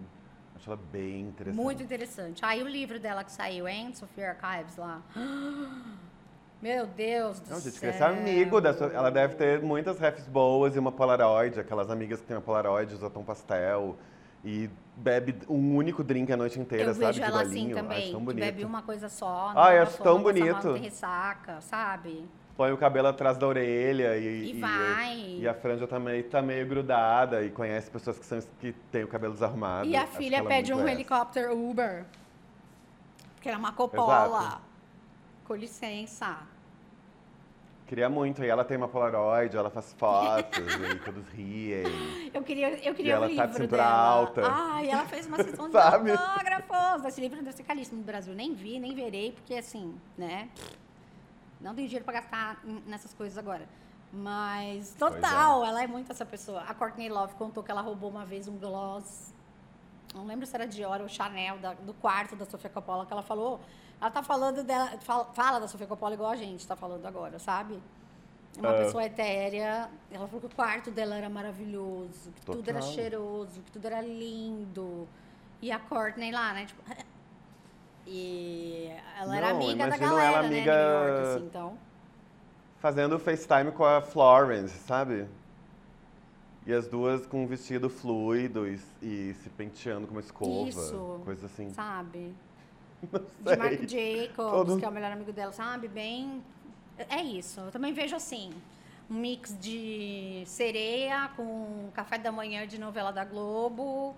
acho ela bem interessante. Muito interessante. Aí o livro dela que saiu, hein? Sofia Archives lá. Meu Deus do Não, gente, céu. esse amigo da Sofia. Ela deve ter muitas refs boas e uma Polaroid. Aquelas amigas que têm uma Polaroid, usam tom pastel. E bebe um único drink a noite inteira, eu sabe? vejo de ela assim também, acho tão bonito. bebe uma coisa só. Ah, eu acho tão bonito. não tem ressaca, sabe? Põe o cabelo atrás da orelha e, E vai. e a franja tá meio, tá meio grudada e conhece pessoas que, são, que têm o cabelo desarrumado. E a Acho filha é pede um helicóptero Uber. Que era uma copola. Exato. Com licença. Queria muito. E ela tem uma Polaroid, ela faz fotos, e todos riem. Eu queria, eu E queria ela um tá livro de cintura dela. alta. Ai, ela fez uma sessão de autógrafos. Esse livro deve ser caríssimo no Brasil. Nem vi, nem verei, porque assim, né? Não tenho dinheiro pra gastar nessas coisas agora. Mas, Pois total, ela é muito essa pessoa. A Courtney Love contou que ela roubou uma vez um gloss. Não lembro se era Dior ou Chanel, da- do quarto da Sofia Coppola, que ela falou. Ela tá falando dela, fala, fala da Sofia Coppola igual a gente tá falando agora, sabe? Uma Ah. pessoa etérea. Ela falou que o quarto dela era maravilhoso, que tudo era Total. cheiroso, que tudo era lindo. E a Courtney lá, né? Tipo, e ela era Não, amiga da galera, ela né? amiga- New York, assim, então. Fazendo FaceTime com a Florence, sabe? E as duas com um vestido fluido e, e se penteando com uma escova. Isso. Coisa assim. Sabe? De sei. Jacobs, Todo- que é o melhor amigo dela, sabe? Bem. É isso. Eu também vejo assim. Um mix de sereia com café da manhã de novela da Globo.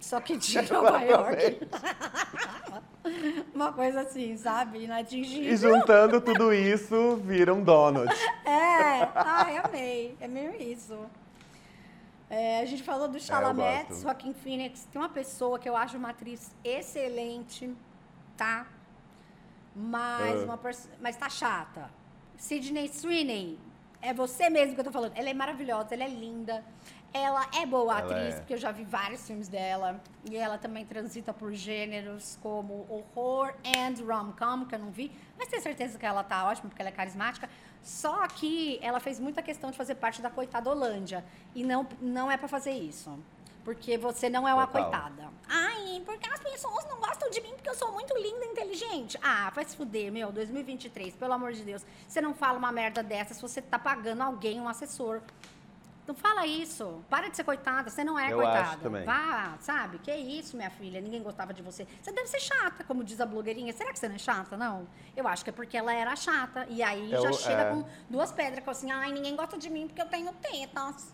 Só que de Nova York. Uma coisa assim, sabe? E Inatingível. juntando tudo isso, vira um donut. É, ai, amei. É meio isso. É, a gente falou do Chalamet, gosto. Joaquim Phoenix. Tem uma pessoa que eu acho uma atriz excelente, tá? Mas, Ah. uma mas tá chata. Sidney Sweeney, é você mesmo que eu tô falando. Ela é maravilhosa, ela é linda. Ela é boa Ela atriz, é. porque eu já vi vários filmes dela. E ela também transita por gêneros como horror and rom-com, que eu não vi. Mas tenho certeza que ela tá ótima, porque ela é carismática. Só que ela fez muita questão de fazer parte da coitada Holândia. E não, não é pra fazer isso. Porque você não é uma Total. coitada. Ai, porque as pessoas não gostam de mim porque eu sou muito linda e inteligente. Ah, vai se fuder, meu, 2023, pelo amor de Deus. Você não fala uma merda dessa se você tá pagando alguém, um assessor. Não fala isso. Para de ser coitada. Você não é Eu coitada. acho também. Vá, sabe? Que isso, minha filha. Ninguém gostava de você. Você deve ser chata, como diz a blogueirinha. Será que você não é chata? Não. Eu acho que é porque ela era chata. E aí Eu- já chega é. com duas pedras, com assim, ai, ninguém gosta de mim porque eu tenho tetas.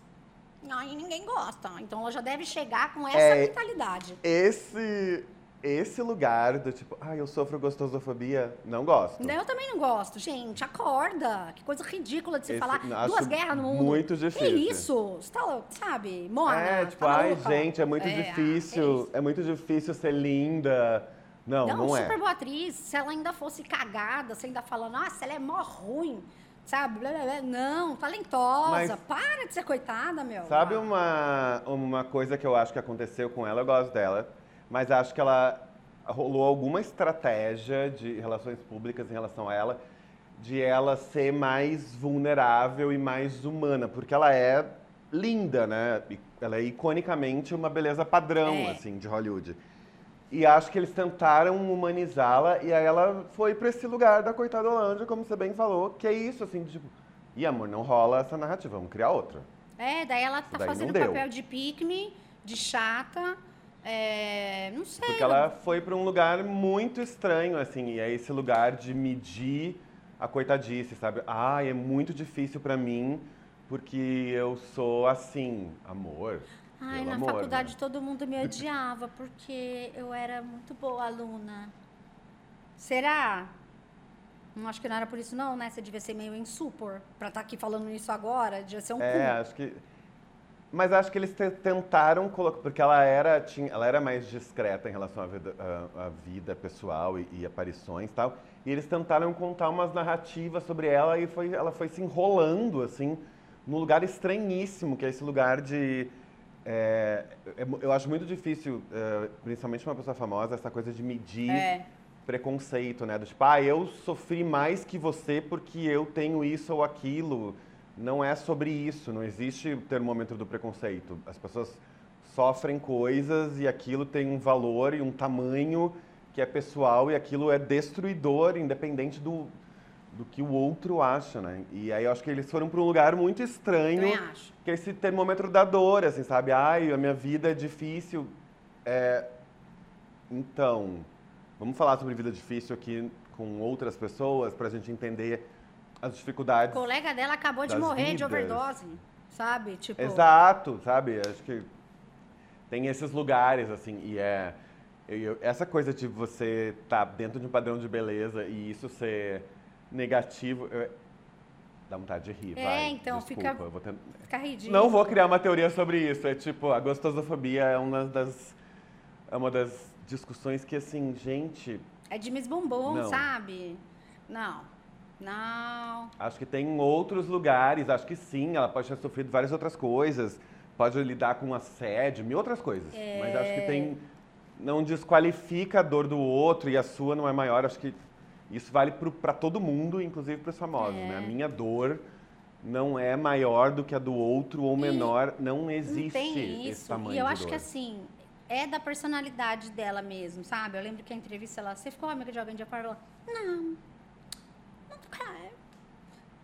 Ai, ninguém gosta. Então ela já deve chegar com essa É. mentalidade. Esse esse lugar do tipo, ah, eu sofro gostosofobia, não gosto. Eu também não gosto. Gente, acorda. Que coisa ridícula de se Esse- falar. acho Duas guerras no mundo. muito Que difícil. isso? Você tá, sabe? Mona. É, tipo, tá ai, gente, é muito É, é difícil. isso. É, muito difícil ser linda. Não, Não, é. super boa atriz. Se ela ainda fosse cagada, você ainda fala, nossa, ela é mó ruim. Sabe? Blá, blá, blá. Não, talentosa. Mas- Para de ser coitada, meu. Sabe Ah. uma, uma coisa que eu acho que aconteceu com ela? Eu gosto dela, mas acho que ela rolou alguma estratégia de relações públicas em relação a ela, de ela ser mais vulnerável e mais humana, porque ela é linda, né? Ela é iconicamente uma beleza padrão, É. assim, de Hollywood. E acho que eles tentaram humanizá-la e aí ela foi pra esse lugar da coitada Holândia, como você bem falou, que é isso, assim, tipo, e amor, não rola essa narrativa, vamos criar outra. É, daí ela tá daí fazendo papel de pique-me, de chata. É, não sei. Porque ela foi pra um lugar muito estranho, assim, e é esse lugar de medir a coitadice, sabe? Ai, é muito difícil pra mim porque eu sou assim, amor. Ai, pelo na amor, faculdade né? todo mundo me odiava porque eu era muito boa aluna. Será? Não acho que não era por isso não, né? Você devia ser meio insupor pra estar aqui falando isso agora. Devia ser um É, cu. acho que. Mas acho que eles te- tentaram colocar. Porque ela era, tinha, ela era mais discreta em relação à vida, à- à vida pessoal e, e aparições e tal. E eles tentaram contar umas narrativas sobre ela e foi, ela foi se enrolando, assim, num lugar estranhíssimo, que é esse lugar de. é, é eu acho muito difícil, é, principalmente uma pessoa famosa, essa coisa de medir É. preconceito, né? Do tipo, ah, eu sofri mais que você porque eu tenho isso ou aquilo. Não é sobre isso, não existe o termômetro do preconceito. As pessoas sofrem coisas e aquilo tem um valor e um tamanho que é pessoal e aquilo é destruidor, independente do, do que o outro acha, né? E aí eu acho que eles foram para um lugar muito estranho que é esse termômetro da dor, assim, sabe? Ai, a minha vida é difícil. É... Então, vamos falar sobre vida difícil aqui com outras pessoas pra gente entender as O dificuldades. colega dela acabou de morrer de vidas. overdose, sabe? Tipo, Exato, sabe? Acho que tem esses lugares, assim, e é. eu- essa coisa de você estar dentro de um padrão de beleza e isso ser negativo. eu- dá vontade de rir, É, vai. então, Desculpa, fica- vou tentar. fica ridículo. Não vou criar uma teoria sobre isso. É tipo, a gostosofobia é uma das, é uma das discussões que, assim, gente, É de Miss Não. sabe? Não. Não. acho que tem outros lugares. Acho que sim, ela pode ter sofrido várias outras coisas. Pode lidar com assédio, mil outras coisas. Mas acho que tem. Não desqualifica a dor do outro e a sua não é maior. Acho que isso vale para todo mundo, inclusive para os famosos. É. Né? A minha dor não é maior do que a do outro ou menor. Não existe Não tem esse isso. tamanho E eu acho dor. que assim, é da personalidade dela mesmo, sabe? Eu lembro que a entrevista ela, você ficou amiga de alguém de Aparla? Não.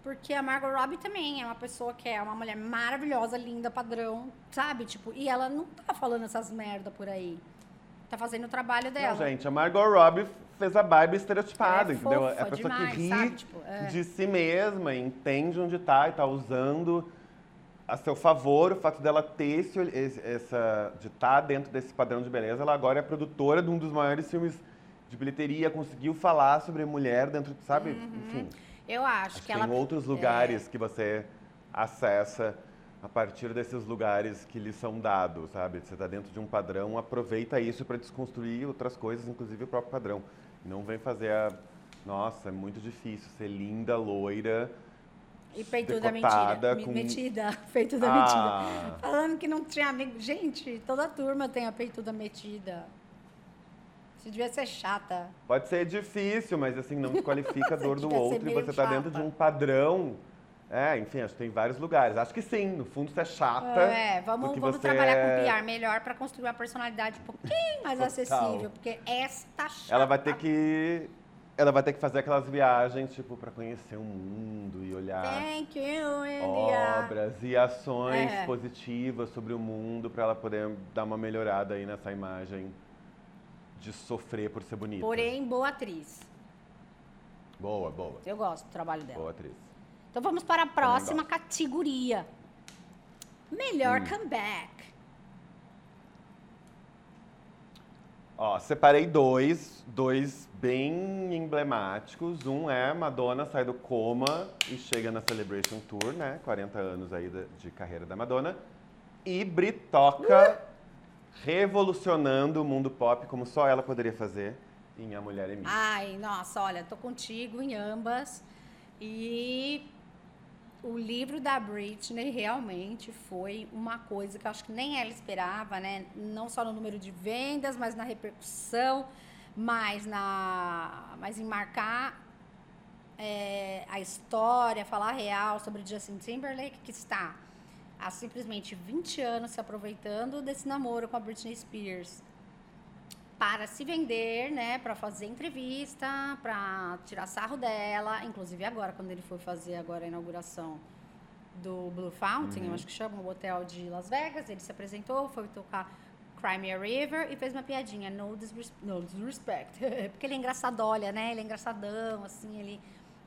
Porque a Margot Robbie também é uma pessoa que é uma mulher maravilhosa, linda, padrão, sabe? Tipo, e ela não tá falando essas merda por aí. Tá fazendo o trabalho dela. Não, gente, a Margot Robbie fez a Barbie estereotipada, é entendeu? É a pessoa demais, que ri sabe? Tipo, é. de si mesma, entende onde tá e tá usando a seu favor o fato dela ter esse, esse- essa de estar dentro desse padrão de beleza. Ela agora é produtora de um dos maiores filmes de bilheteria, conseguiu falar sobre mulher dentro, de- sabe? Enfim, Eu acho, acho que que tem ela outros lugares que você acessa a partir desses lugares que lhe são dados, sabe? Você está dentro de um padrão, aproveita isso para desconstruir outras coisas, inclusive o próprio padrão. Não vem fazer a. Nossa, é muito difícil ser linda, loira. E peituda decotada, mentira. Me- com- Metida. Peituda Ah. metida. Falando que não tinha amigo. Gente, toda turma tem a peituda metida. Isso devia ser chata. Pode ser difícil, mas assim, não desqualifica a dor do outro e você está dentro de um padrão. É, enfim, acho que tem vários lugares. Acho que sim, no fundo você é chata. É, vamos, vamos você trabalhar é- com PR melhor pra construir uma personalidade um pouquinho mais Total. acessível. Porque essa tá chata. Ela vai ter que. Ela vai ter que fazer aquelas viagens, tipo, para conhecer o mundo e olhar Thank you, India. obras e ações É. positivas sobre o mundo para ela poder dar uma melhorada aí nessa imagem de sofrer por ser bonita. Porém, boa atriz. Boa, boa. Eu gosto do trabalho dela. Boa atriz. Então vamos para a próxima categoria. Melhor Hum. comeback. Ó, separei dois, dois bem emblemáticos. Um é Madonna sai do coma e chega na Celebration Tour, né? 40 anos aí de carreira da Madonna. E Britoca! Revolucionando o mundo pop como só ela poderia fazer em A Mulher é. Ai, nossa, olha, tô contigo em ambas. E o livro da Britney realmente foi uma coisa que eu acho que nem ela esperava, né? Não só no número de vendas, mas na repercussão, mas na, mas em marcar é, a história, falar real sobre Justin Timberlake, que está há simplesmente 20 anos se aproveitando desse namoro com a Britney Spears. Para se vender, né, para fazer entrevista, para tirar sarro dela, inclusive agora quando ele foi fazer agora a inauguração do Blue Fountain, uhum. eu acho que chama o hotel de Las Vegas, ele se apresentou, foi tocar Crimea River e fez uma piadinha, no, disres no disrespect, porque ele é engraçado, olha, né, ele é engraçadão, assim, ele,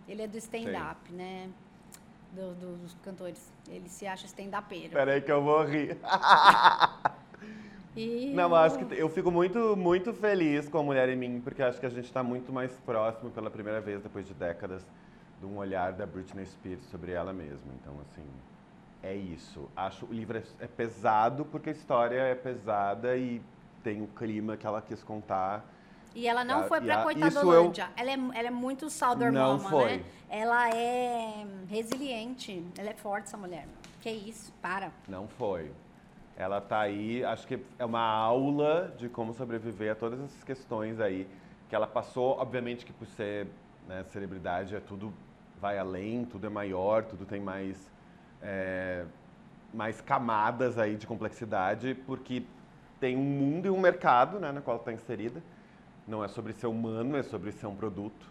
ele é do stand-up, né, do, do, dos cantores, ele se acha stand-upeiro. Peraí que eu vou rir. E... Não, acho que eu fico muito, muito feliz com a Mulher em Mim, porque acho que a gente está muito mais próximo pela primeira vez depois de décadas de um olhar da Britney Spears sobre ela mesma. Então, assim, é isso. Acho o livro é, é pesado porque a história é pesada e tem o clima que ela quis contar. E ela não a, foi pra Coitadolândia. Eu... Ela, é, ela é muito Southern não foi. né? Ela é resiliente. Ela é forte, essa mulher. Que isso, para. Não foi. Ela está aí, acho que é uma aula de como sobreviver a todas essas questões aí que ela passou. Obviamente que por ser né, celebridade é tudo vai além, tudo é maior, tudo tem mais é, mais camadas aí de complexidade, porque tem um mundo e um mercado né, na qual está inserida. Não é sobre ser humano, é sobre ser um produto.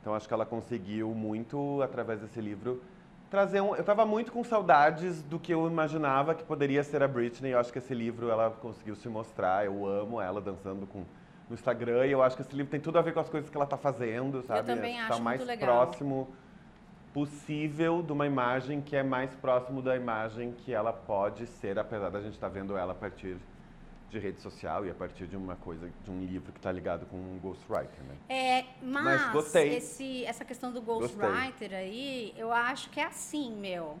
Então acho que ela conseguiu muito através desse livro trazer um. Eu estava muito com saudades do que eu imaginava que poderia ser a Britney. Eu acho que esse livro ela conseguiu se mostrar. Eu amo ela dançando com no Instagram e eu acho que esse livro tem tudo a ver com as coisas que ela está fazendo, sabe? Eu também acho mais muito legal. próximo possível de uma imagem que é mais próximo da imagem que ela pode ser, apesar da gente estar tá vendo ela a partir de rede social e a partir de uma coisa, de um livro que está ligado com um ghostwriter, né? É, mas, mas gostei. Esse, essa questão do ghostwriter aí, eu acho que é assim, meu.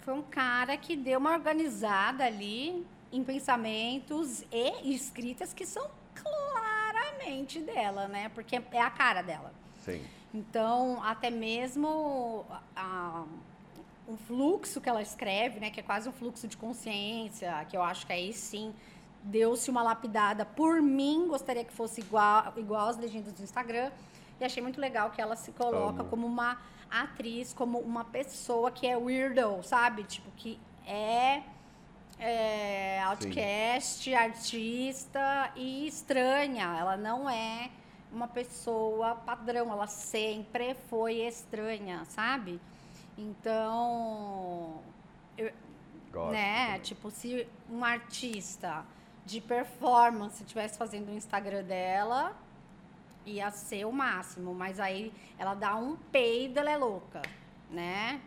Foi um cara que deu uma organizada ali em pensamentos e escritas que são claramente dela, né? Porque é a cara dela. Sim. Então, até mesmo a, um fluxo que ela escreve, né, que é quase um fluxo de consciência, que eu acho que aí sim deu-se uma lapidada por mim, gostaria que fosse igual, igual às legendas do Instagram. E achei muito legal que ela se coloca Amo. como uma atriz, como uma pessoa que é weirdo, sabe? Tipo, que é, é outcast, Sim. artista e estranha. Ela não é uma pessoa padrão, ela sempre foi estranha, sabe? Então, eu, Gosto. né? Tipo, se um artista de performance estivesse fazendo o Instagram dela, ia ser o máximo. Mas aí ela dá um peido, ela é louca, né?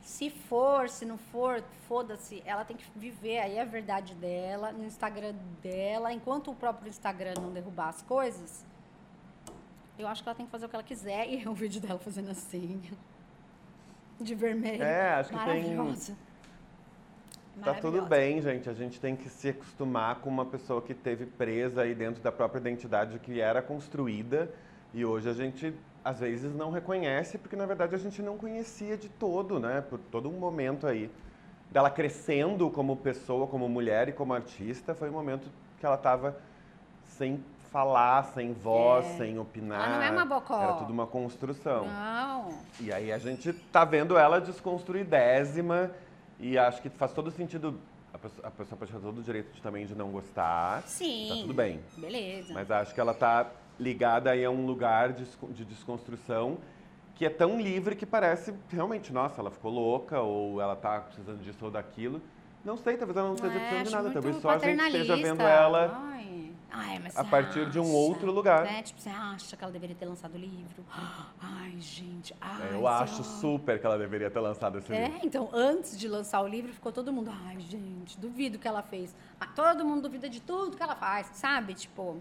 Se for, se não for, foda-se, ela tem que viver aí a verdade dela, no Instagram dela, enquanto o próprio Instagram não derrubar as coisas, eu acho que ela tem que fazer o que ela quiser e o vídeo dela fazendo assim, de vermelho. É, acho que tem Tá tudo bem, gente. A gente tem que se acostumar com uma pessoa que teve presa aí dentro da própria identidade que era construída e hoje a gente às vezes não reconhece porque na verdade a gente não conhecia de todo, né? Por todo um momento aí dela crescendo como pessoa, como mulher e como artista, foi um momento que ela estava sem falar, sem voz, é. sem opinar. Ela não é uma bocó. Era tudo uma construção. Não. E aí a gente tá vendo ela desconstruidésima e acho que faz todo sentido. A pessoa, a pessoa pode ter todo o direito de, também de não gostar. Sim. Tá tudo bem. Beleza. Mas acho que ela tá ligada aí a um lugar de, de desconstrução que é tão livre que parece realmente, nossa, ela ficou louca ou ela tá precisando disso ou daquilo. Não sei, talvez ela não esteja é, precisando de nada. Talvez só a gente esteja vendo ela. Ai. Ai, mas a partir de um outro lugar. Né? Tipo, você acha que ela deveria ter lançado o livro? Ai, gente. Ai, É, eu acho super que ela deveria ter lançado esse É, livro. então, antes de lançar o livro, ficou todo mundo, ai, gente, duvido que ela fez. Ah, todo mundo duvida de tudo que ela faz, sabe? Tipo.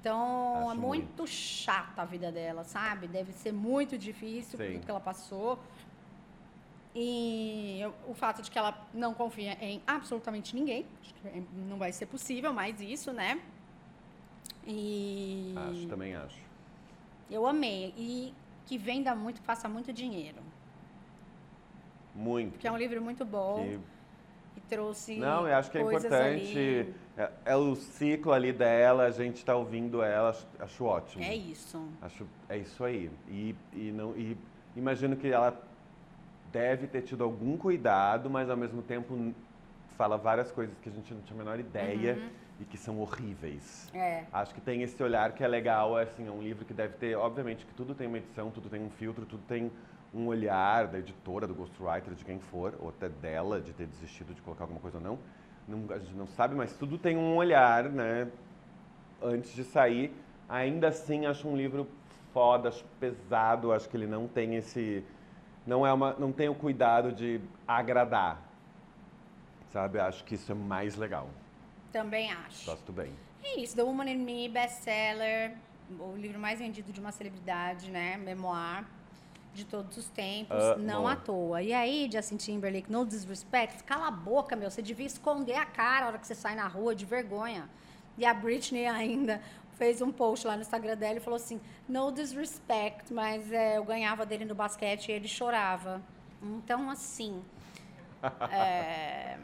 Então, Acho é muito, chata a vida dela, sabe? Deve ser muito difícil por Sim. tudo que ela passou. E o fato de que ela não confia em absolutamente ninguém, acho que é- não vai ser possível mais isso, né? E Acho, também acho. eu amei. E que venda muito, que faça muito dinheiro. Muito. Porque é um livro muito bom. Que- E trouxe. Não, eu acho que é importante. É, é o ciclo ali dela, a gente tá ouvindo ela, acho, acho ótimo. É isso. Acho, é isso aí. E, e, não, e imagino que ela deve ter tido algum cuidado, mas ao mesmo tempo fala várias coisas que a gente não tinha a menor ideia Uhum. E que são horríveis. É. Acho que tem esse olhar que é legal, assim, é um livro que deve ter, obviamente que tudo tem uma edição, tudo tem um filtro, tudo tem um olhar da editora, do ghostwriter, de quem for, ou até dela, de ter desistido de colocar alguma coisa ou não. não. A gente não sabe, mas tudo tem um olhar, né? Antes de sair. Ainda assim, acho um livro foda, acho pesado, acho que ele não tem esse... Não, é uma, não tem o cuidado de agradar, sabe? Acho que isso é mais legal. Também acho. Gosto bem. É isso, The Woman in Me, best-seller, o livro mais vendido de uma celebridade, né? Memoir de todos os tempos, Amo. não à toa. E aí, Justin Timberlake, no disrespect, cala a boca, meu. Você devia esconder a cara a hora que você sai na rua, de vergonha. E a Britney ainda fez um post lá no Instagram dela e falou assim: no disrespect, mas é, eu ganhava dele no basquete e ele chorava. Então, assim. é,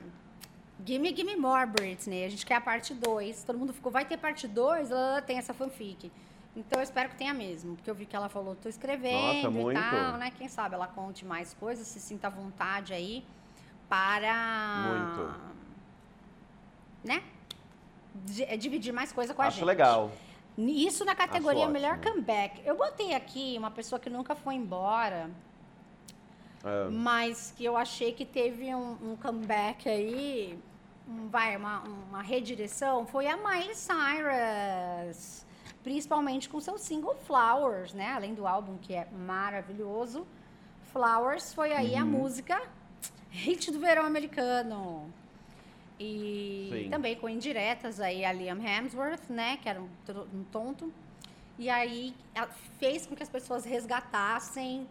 Gimme, gimme more, Britney. A gente quer a parte 2. Todo mundo ficou, vai ter parte 2? Ela tem essa fanfic. Então eu espero que tenha mesmo, porque eu vi que ela falou, tô escrevendo Nossa, e muito. tal, né? Quem sabe ela conte mais coisas, se sinta à vontade aí para. Muito. Né? Di- é, dividir mais coisa com a acho gente. legal. Isso na categoria Acho melhor comeback. Eu botei aqui uma pessoa que nunca foi embora, Ah, mas que eu achei que teve um, um comeback aí, um- vai, uma, uma redireção, foi a Miley Cyrus. Principalmente com seu single Flowers, né? Além do álbum que é maravilhoso. Flowers foi aí a Uhum. música hit do verão americano. E Sim. também com indiretas aí a Liam Hemsworth, né? Que era um, um tonto. E aí a- fez com que as pessoas resgatassem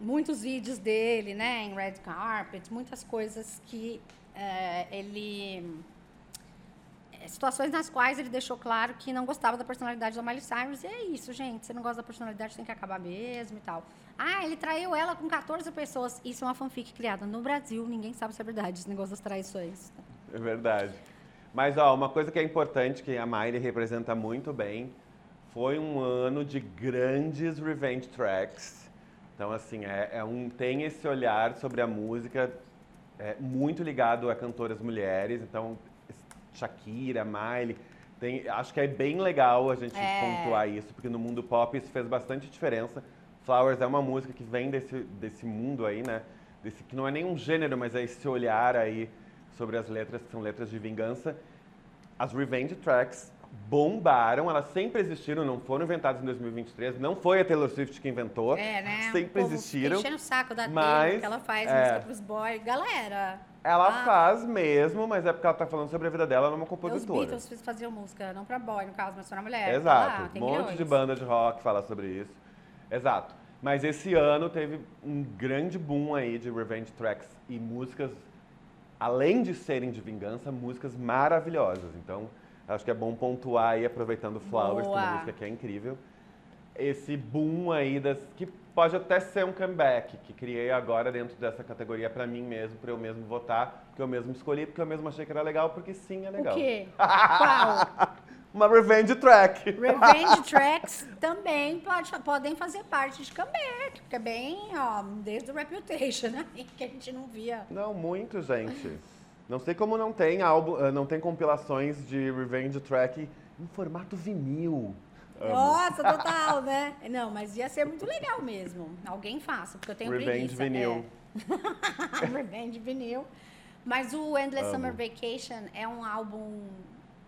muitos vídeos dele, né? Em red carpet, muitas coisas que eh, ele eh, situações nas quais ele deixou claro que não gostava da personalidade da Miley Cyrus. E é isso, gente. Você não gosta da personalidade, tem que acabar mesmo e tal. Ah, ele traiu ela com 14 pessoas. Isso é uma fanfic criada no Brasil. Ninguém sabe se é verdade esse negócio das traições. É verdade. Mas, ó, uma coisa que é importante, que a Miley representa muito bem, foi um ano de grandes revenge tracks. Então, assim, é, é um, tem esse olhar sobre a música é, muito ligado a cantoras mulheres. Então, Shakira, Miley. Tem, acho que é bem legal a gente É. pontuar isso, porque no mundo pop isso fez bastante diferença. Flowers é uma música que vem desse, desse mundo aí, né? Desse, que não é nenhum gênero, mas é esse olhar aí sobre as letras, que são letras de vingança. As revenge tracks bombaram, elas sempre existiram, não foram inventadas em 2023. Não foi a Taylor Swift que inventou. É, né? Sempre existiram. Enchendo o saco da mas, Taylor, que ela faz é. música pros boys. Galera, Ela Ah. faz mesmo, mas é porque ela tá falando sobre a vida dela numa os compositora. Beatles faziam música, não pra boy, no caso, mas pra mulher. Exato. Lá, tem um monte milhões. de banda de rock fala sobre isso. Exato. Mas esse ano teve um grande boom aí de revenge tracks e músicas, além de serem de vingança, músicas maravilhosas. Então, acho que é bom pontuar aí, aproveitando Flowers, que é uma música que é incrível. Esse boom aí das. que pode até ser um comeback, que criei agora dentro dessa categoria pra mim mesmo, pra eu mesmo votar, porque eu mesmo escolhi, porque eu mesmo achei que era legal, porque sim, é legal. O quê? Qual? Uma revenge track. Revenge tracks também pode, podem fazer parte de comeback, porque é bem, ó, desde o Reputation, né? Que a gente não via. Não, muito, gente. Não sei como não tem álbum, eh, não tem compilações de Revenge Track em formato vinil. Amo. Nossa, total, né? Não, mas ia ser muito legal mesmo. Alguém faça, porque eu tenho Revenge preguiça. vinil. É. Revenge vinil. Mas o Endless Amo. Summer Vacation é um álbum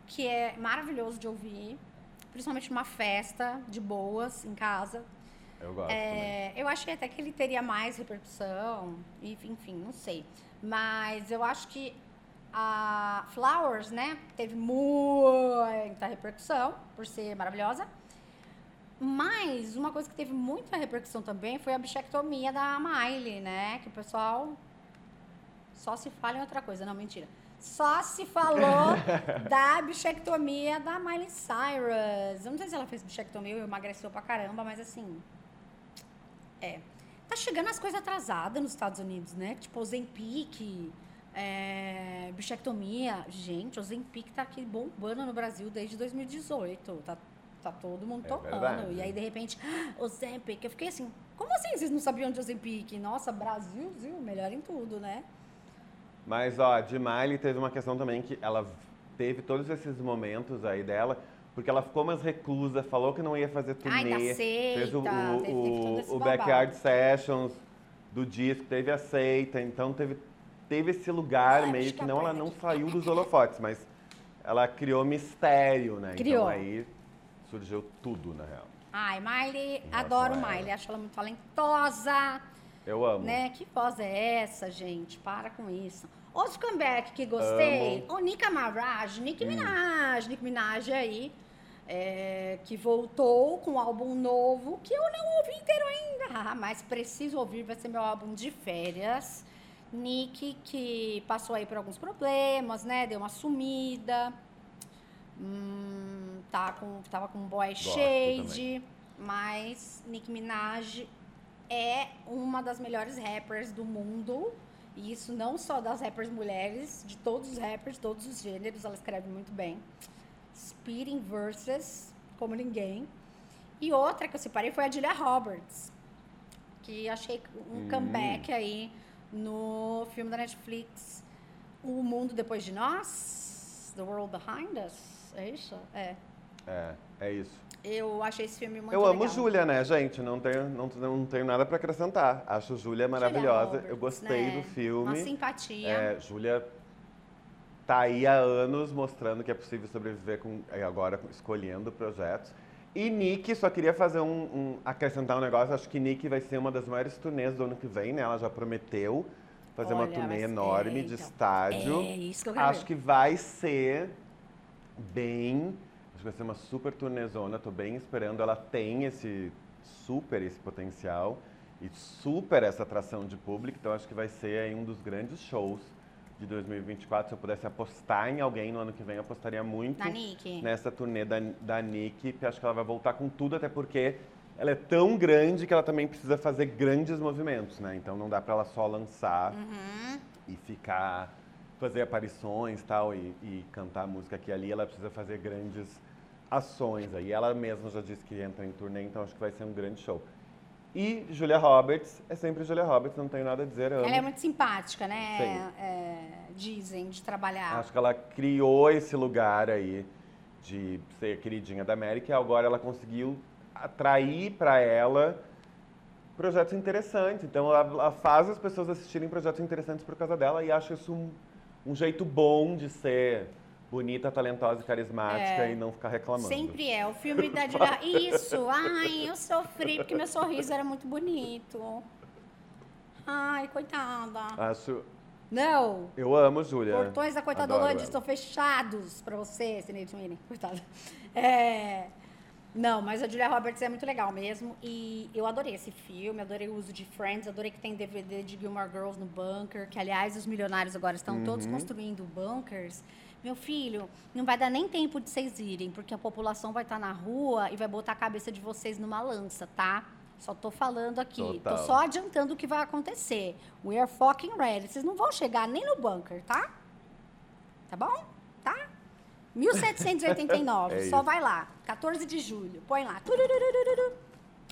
que é maravilhoso de ouvir, principalmente numa festa de boas em casa. Eu gosto É, eu achei até que ele teria mais repercussão, enfim, não sei. Mas eu acho que a Flowers, né, teve muita repercussão por ser maravilhosa. Mas uma coisa que teve muita repercussão também foi a bichectomia da Miley, né? Que o pessoal só se fala em outra coisa, não, mentira. Só se falou da bichectomia da Miley Cyrus. Eu não sei se ela fez bichectomia ou emagreceu pra caramba, mas assim. É. Tá chegando as coisas atrasadas nos Estados Unidos, né? Tipo, Ozempic, é, bichectomia. Gente, Ozempic tá aqui bombando no Brasil desde 2018. Tá, tá todo mundo É tomando. verdade. E aí, de repente, ah, Ozempic. Eu fiquei assim, como assim vocês não sabiam de Ozempic? Nossa, Brasil, viu? Melhor em tudo, né? Mas, ó, de Miley teve uma questão também que ela teve todos esses momentos aí dela, porque ela ficou mais reclusa, falou que não ia fazer Ai, turnê, da seita, fez o, teve- teve todo o, o. Backyard Sessions do disco, teve a seita, então teve, teve esse lugar meio que eu não, ela não saiu dos holofotes, mas ela criou mistério, né? Criou. Então aí surgiu tudo, na real. Ai, Miley, adoro Miley. Acho ela muito talentosa. Eu amo. Né? Que voz é essa, gente? Para com isso. Outro comeback que gostei, o Nika Maraj, Nicki Hum. Minaj, Nicki Minaj aí, é, que voltou com um álbum novo, que eu não ouvi inteiro ainda, mas preciso ouvir, vai ser meu álbum de férias. Nick, que passou aí por alguns problemas, né? Deu uma sumida. Hum, tá com, tava com boy Gosto shade. Mas Nicki Minaj é uma das melhores rappers do mundo. E isso não só das rappers mulheres, de todos os rappers, de todos os gêneros, ela escreve muito bem. Speeding verses, como ninguém. E outra que eu separei foi a Julia Roberts, que achei um Hum. comeback aí no filme da Netflix, O Mundo Depois de Nós, The World Behind Us, é isso? É. É, é isso. Eu achei esse filme muito eu legal. amo Júlia, né, gente? Não tenho, não, não tenho nada pra acrescentar. Acho Júlia Julia maravilhosa. eu Roberts, gostei né? do filme. Uma simpatia. É, Júlia tá aí há anos mostrando que é possível sobreviver com agora escolhendo projetos. E Nick, só queria fazer um, um- acrescentar um negócio. Acho que Nick vai ser uma das maiores turnês do ano que vem, né? Ela já prometeu fazer uma Olha, turnê vai ser- enorme é, de então. estádio. É isso que eu quero Acho ver. que vai ser bem. Acho que vai ser uma super turnezona. Tô bem esperando. Ela tem esse super esse potencial e super essa atração de público. Então acho que vai ser aí um dos grandes shows de 2024. Se eu pudesse apostar em alguém no ano que vem, eu apostaria muito Na Nick. nessa turnê da, da Nick. que Acho que ela vai voltar com tudo, até porque ela é tão grande que ela também precisa fazer grandes movimentos, né? Então não dá pra ela só lançar Uhum. e ficar fazer aparições tal e, e cantar música aqui e ali ela precisa fazer grandes ações aí ela mesma já disse que entra em turnê então acho que vai ser um grande show e Julia Roberts é sempre Julia Roberts não tenho nada a dizer amo. Ela é muito simpática, né? É, dizem, de trabalhar. acho que ela criou esse lugar aí de ser queridinha da América e agora ela conseguiu atrair para ela projetos interessantes então ela, ela faz as pessoas assistirem projetos interessantes por causa dela e acho isso um, um jeito bom de ser bonita, talentosa e carismática É. e não ficar reclamando. Sempre é. O filme da Julia... Isso! Ai, eu sofri porque meu sorriso era muito bonito. Ai, coitada. Acho. Não! Eu amo, Júlia. Portões da Coitada ela. estão fechados pra você, Sinead Sweeney. Coitada. É... Não, mas a Julia Roberts é muito legal mesmo. E eu adorei esse filme, adorei o uso de Friends, adorei que tem DVD de Gilmore Girls no bunker, que aliás os milionários agora estão todos Uhum. construindo bunkers. Meu filho, não vai dar nem tempo de vocês irem, porque a população vai estar na rua e vai botar a cabeça de vocês numa lança, tá? Só tô falando aqui. Total. Tô só adiantando o que vai acontecer. We are fucking ready. Vocês não vão chegar nem no bunker, tá? Tá bom? Tá? 1789. É só isso. vai lá. 14 de julho. Põe lá.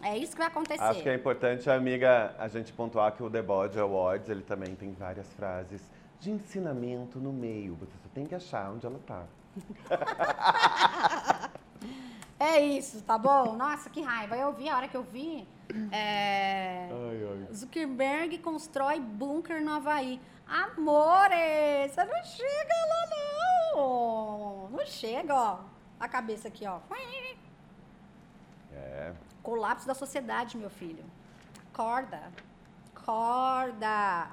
É isso que vai acontecer. Acho que é importante, amiga, a gente pontuar que o The Body Awards, ele também tem várias frases de ensinamento no meio. Você só tem que achar onde ela tá. É isso, tá bom? Nossa, que raiva. Eu vi, a hora que eu vi. é, Ai, ai. Zuckerberg constrói bunker no Havaí. Amores, você não chega lá, não. Não chega, ó. A cabeça aqui, ó. É. Colapso da sociedade, meu filho. Acorda. Acorda.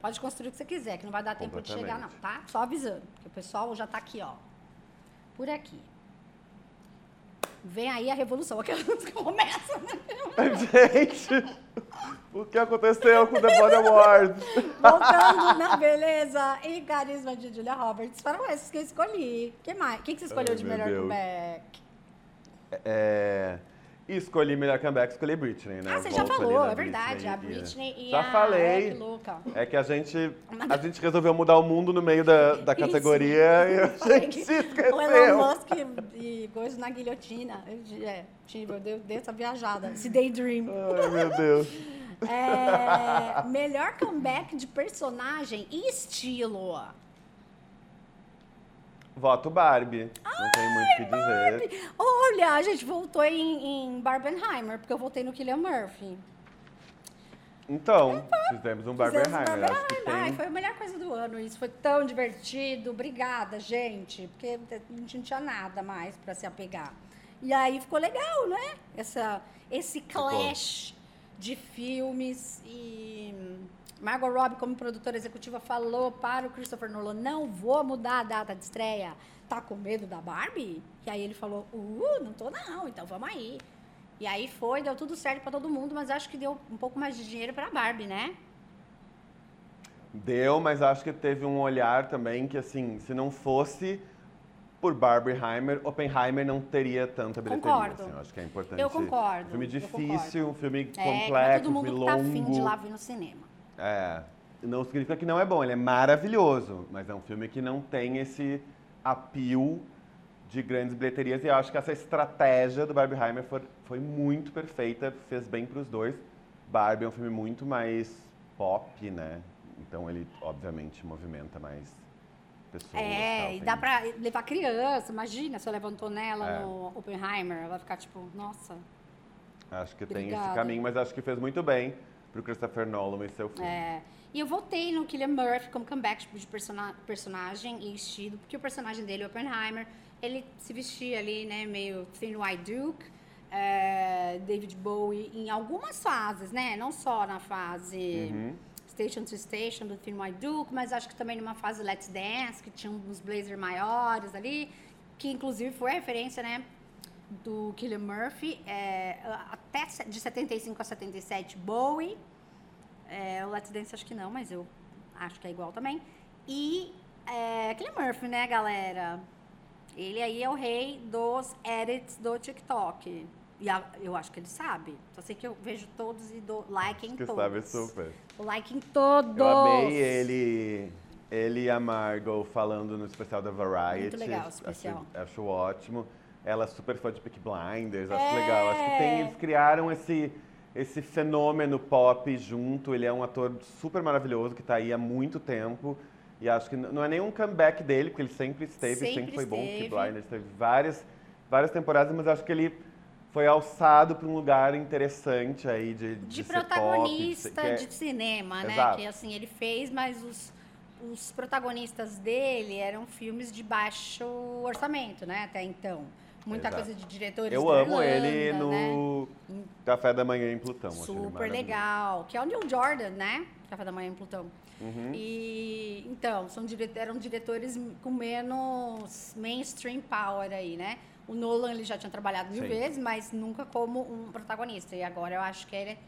Pode construir o que você quiser, que não vai dar tempo de chegar, não, tá? Só avisando. Que o pessoal já tá aqui, ó. Por aqui. Vem aí a revolução. Aquelas começam. Gente, o que aconteceu com o The Body Awards? Voltando na beleza e carisma de Julia Roberts. Foram esses que eu escolhi. que mais? O que, que você escolheu Ai, de melhor Deus. comeback? É, e escolhi melhor comeback, escolhi Britney, né? Ah, você já falou, é verdade. A Britney, Britney e Já a... falei. É, que. É a gente, a gente resolveu mudar o mundo no meio da, da Isso. categoria e a gente se O Elon esqueceu. Musk e coisa na guilhotina. Eu, é, tive, eu dei, dei essa viajada, esse daydream. Ai, meu Deus. É, melhor comeback de personagem e estilo. Voto Barbie. Não tem muito o que dizer. Olha, a gente voltou em, em Barbenheimer, porque eu voltei no Killian Murphy. Então, fizemos um Barbenheimer. Acho que Barbenheimer. Ai, tem... foi a melhor coisa do ano. Isso foi tão divertido. Obrigada, gente. Porque a gente não tinha nada mais pra se apegar. E aí ficou legal, né? Essa, esse clash de filmes. E Margot Robbie, como produtora executiva, falou para o Christopher Nolan: não vou mudar a data de estreia. Tá com medo da Barbie? E aí ele falou: uh, não tô não, então vamos aí. E aí foi, deu tudo certo pra todo mundo, mas acho que deu um pouco mais de dinheiro pra Barbie, né? Deu, mas acho que teve um olhar também que, assim, se não fosse por Barbenheimer, Oppenheimer não teria tanta bilheteria. Concordo. Assim, acho que é importante. Eu concordo, Um filme eu difícil, um filme É, não é complexo, todo um mundo filme que tá afim de ir longo. lá ver no cinema. É, não significa que não é bom, ele é maravilhoso, mas é um filme que não tem esse appeal de grandes bilheterias e eu acho que essa estratégia do Barbieheimer foi, foi muito perfeita, fez bem para os dois. Barbie é um filme muito mais pop, né? Então ele, obviamente, movimenta mais pessoas. tal, É, e tem- dá pra levar criança. Imagina se eu levo a Antonella É. no Oppenheimer. Ela vai ficar tipo, nossa. Acho que tem esse Obrigada. caminho, mas acho que fez muito bem pro Christopher Nolan e seu filme. É. E eu voltei no Killian Murphy como comeback tipo, de persona- personagem e estilo, porque o personagem dele, Oppenheimer, ele se vestia ali, né, meio Thin White Duke, é, David Bowie, em algumas fases, né? Não só na fase Uhum. Station to Station do Thin White Duke, mas acho que também numa fase Let's Dance, que tinha uns blazer maiores ali, que inclusive foi a referência, né? Do Killian Murphy, é, até de 75 a 77, Bowie, é, o Let's Dance acho que não, mas eu acho que é igual também. E é, Killian Murphy, né, galera? Ele aí é o rei dos edits do TikTok. E a- eu acho que ele sabe. Só sei que eu vejo todos e dou like em Que todos. sabe super. O like em todos. Eu amei ele, ele e a Margot falando no especial da Variety. Muito legal o Acho- especial. Acho, ótimo. Ela é super fã de Peaky Blinders, acho É. legal. Acho que tem, eles criaram esse, esse fenômeno pop junto. Ele é um ator super maravilhoso que está aí há muito tempo. E acho que não é nenhum comeback dele, porque ele sempre esteve, sempre, Sempre foi bom. Peaky esteve. Blinders teve várias, várias temporadas, mas acho que ele foi alçado para um lugar interessante aí de, de de pop, protagonista ser- que é- de cinema, né? Exato. Que assim, ele fez, mas os, os protagonistas dele eram filmes de baixo orçamento, né? Até então. Muita Exato. coisa de diretores Eu amo ele Irlanda, né? no Café da Manhã em Plutão. ele Super legal. Que é o Neil Jordan, né? Café da Manhã em Plutão. Uhum. E então, são dire- eram diretores com menos mainstream power aí, né? O Nolan ele já tinha trabalhado mil Sim. vezes, mas nunca como um protagonista. E agora eu acho que ele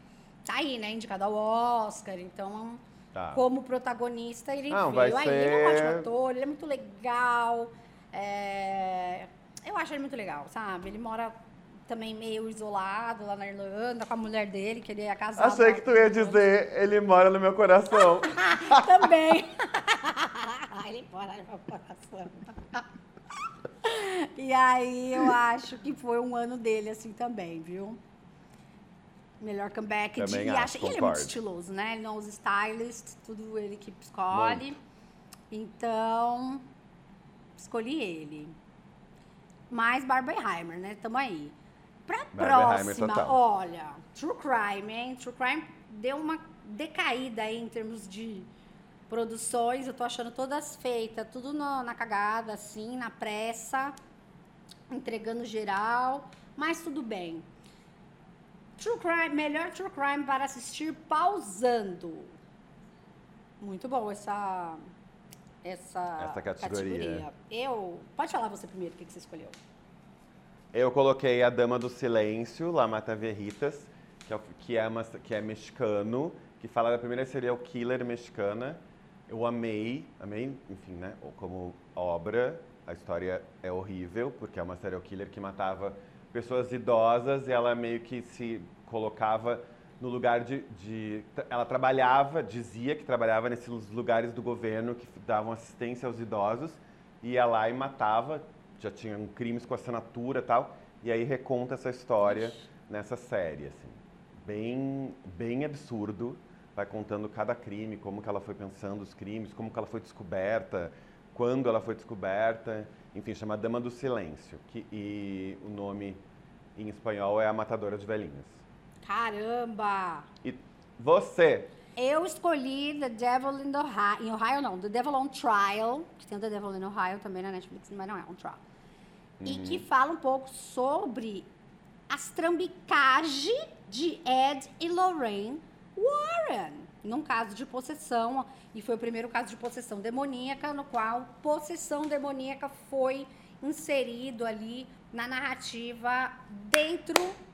tá aí, né? Indicado ao Oscar. Então, Tá. como protagonista, ele Não, veio vai aí. Ele é um ótimo ser- ator, ele é muito legal. é, Eu acho ele muito legal, sabe? Ele mora também meio isolado lá na Irlanda com a mulher dele, que ele é casado. Achei que tu ia dizer, ele mora no meu coração. Também. Ele mora no meu coração. E aí eu acho que foi um ano dele assim também, viu? Melhor comeback Também de. e acho, acha- ele é muito estiloso, né? Ele não usa stylist, tudo ele que escolhe. Então, escolhi ele. Mais Barbenheimer, né? Tamo aí. Pra próxima, total. olha, True Crime, hein? True Crime deu uma decaída aí em termos de Produções, eu tô achando todas feitas, tudo no, na cagada, assim, na pressa, entregando geral, mas tudo bem. True Crime, melhor True Crime para assistir pausando. Muito bom essa essa, Essa categoria. Eu, pode falar você primeiro o que que você escolheu. Eu coloquei A Dama do Silêncio, La Mata Verritas, que é, que é, uma- que é mexicano, que fala da primeira serial killer mexicana. Eu amei, amei, enfim, né, como obra. A história é horrível, porque é uma serial killer que matava pessoas idosas e ela meio que se colocava no lugar de, de- Ela trabalhava, dizia que trabalhava nesses lugares do governo que davam assistência aos idosos, ia lá e matava, já tinham crimes com assinatura e tal, e aí reconta essa história nessa série, assim. Bem, bem absurdo, vai contando cada crime, como que ela foi pensando os crimes, como que ela foi descoberta, quando ela foi descoberta, enfim, chama Dama do Silêncio, que, e o nome em espanhol é A Matadora de Velhinhas. Caramba! E você, Eu escolhi The Devil in Ohio, em Ohio não, The Devil on Trial, que tem o The Devil in Ohio também na Netflix, mas não é on trial. E que fala um pouco sobre as trambicagens de Ed e Lorraine Warren, num caso de possessão, e foi o primeiro caso de possessão demoníaca, no qual possessão demoníaca foi inserido ali na narrativa dentro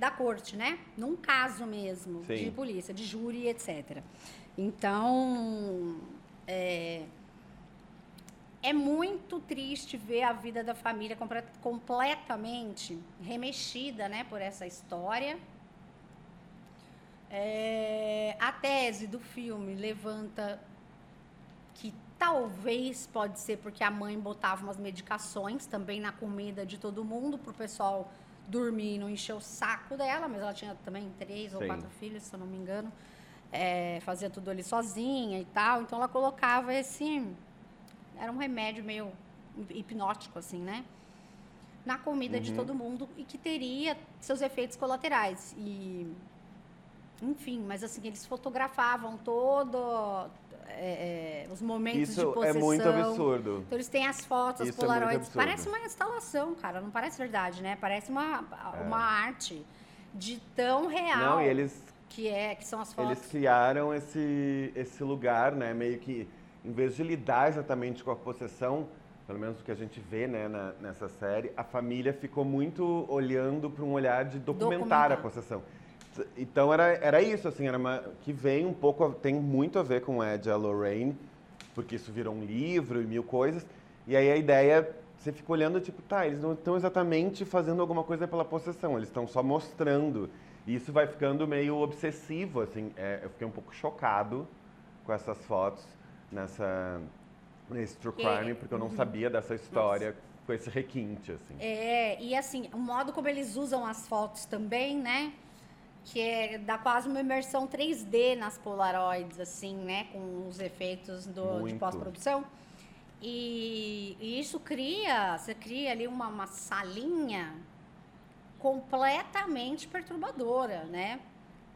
da corte, né? Num caso mesmo Sim. de polícia, de júri, etc. Então, é, é muito triste ver a vida da família completamente remexida, né, por essa história. É, a tese do filme levanta que talvez pode ser porque a mãe botava umas medicações também na comida de todo mundo para o pessoal dormir e não encher o saco dela, mas ela tinha também três ou Sim. quatro filhos, se eu não me engano. É, fazia tudo ali sozinha e tal, então ela colocava esse era um remédio meio hipnótico assim, né? Na comida de todo mundo e que teria seus efeitos colaterais e enfim, mas assim, eles fotografavam todo é, é, os momentos de isso é possessão. muito absurdo. Então eles têm as fotos, Isso é polaroids. absurdo. parece uma instalação, cara. Não parece verdade, né? Parece uma, uma arte de tão real É. Não, e eles que é, que são as fotos. Eles criaram esse, esse lugar, né? Meio que, em vez de lidar exatamente com a possessão, pelo menos o que a gente vê né, na- nessa série, a família ficou muito olhando para um olhar de documentar, Documentar. a possessão. Então era, era isso, assim, era uma, que vem um pouco, tem muito a ver com Ed e a Lorraine, porque isso virou um livro e mil coisas. E aí a ideia, você fica olhando, tipo, tá, eles não estão exatamente fazendo alguma coisa pela possessão, eles estão só mostrando. E isso vai ficando meio obsessivo, assim. é, eu fiquei um pouco chocado com essas fotos nessa, nesse True Crime, porque eu não sabia dessa história com esse requinte, assim. É, e assim, o modo como eles usam as fotos também, né? Que é, dá quase uma imersão 3D nas Polaroids, assim, né? Com os efeitos do, de pós-produção. E, e isso cria, você cria ali uma, uma salinha completamente perturbadora, né?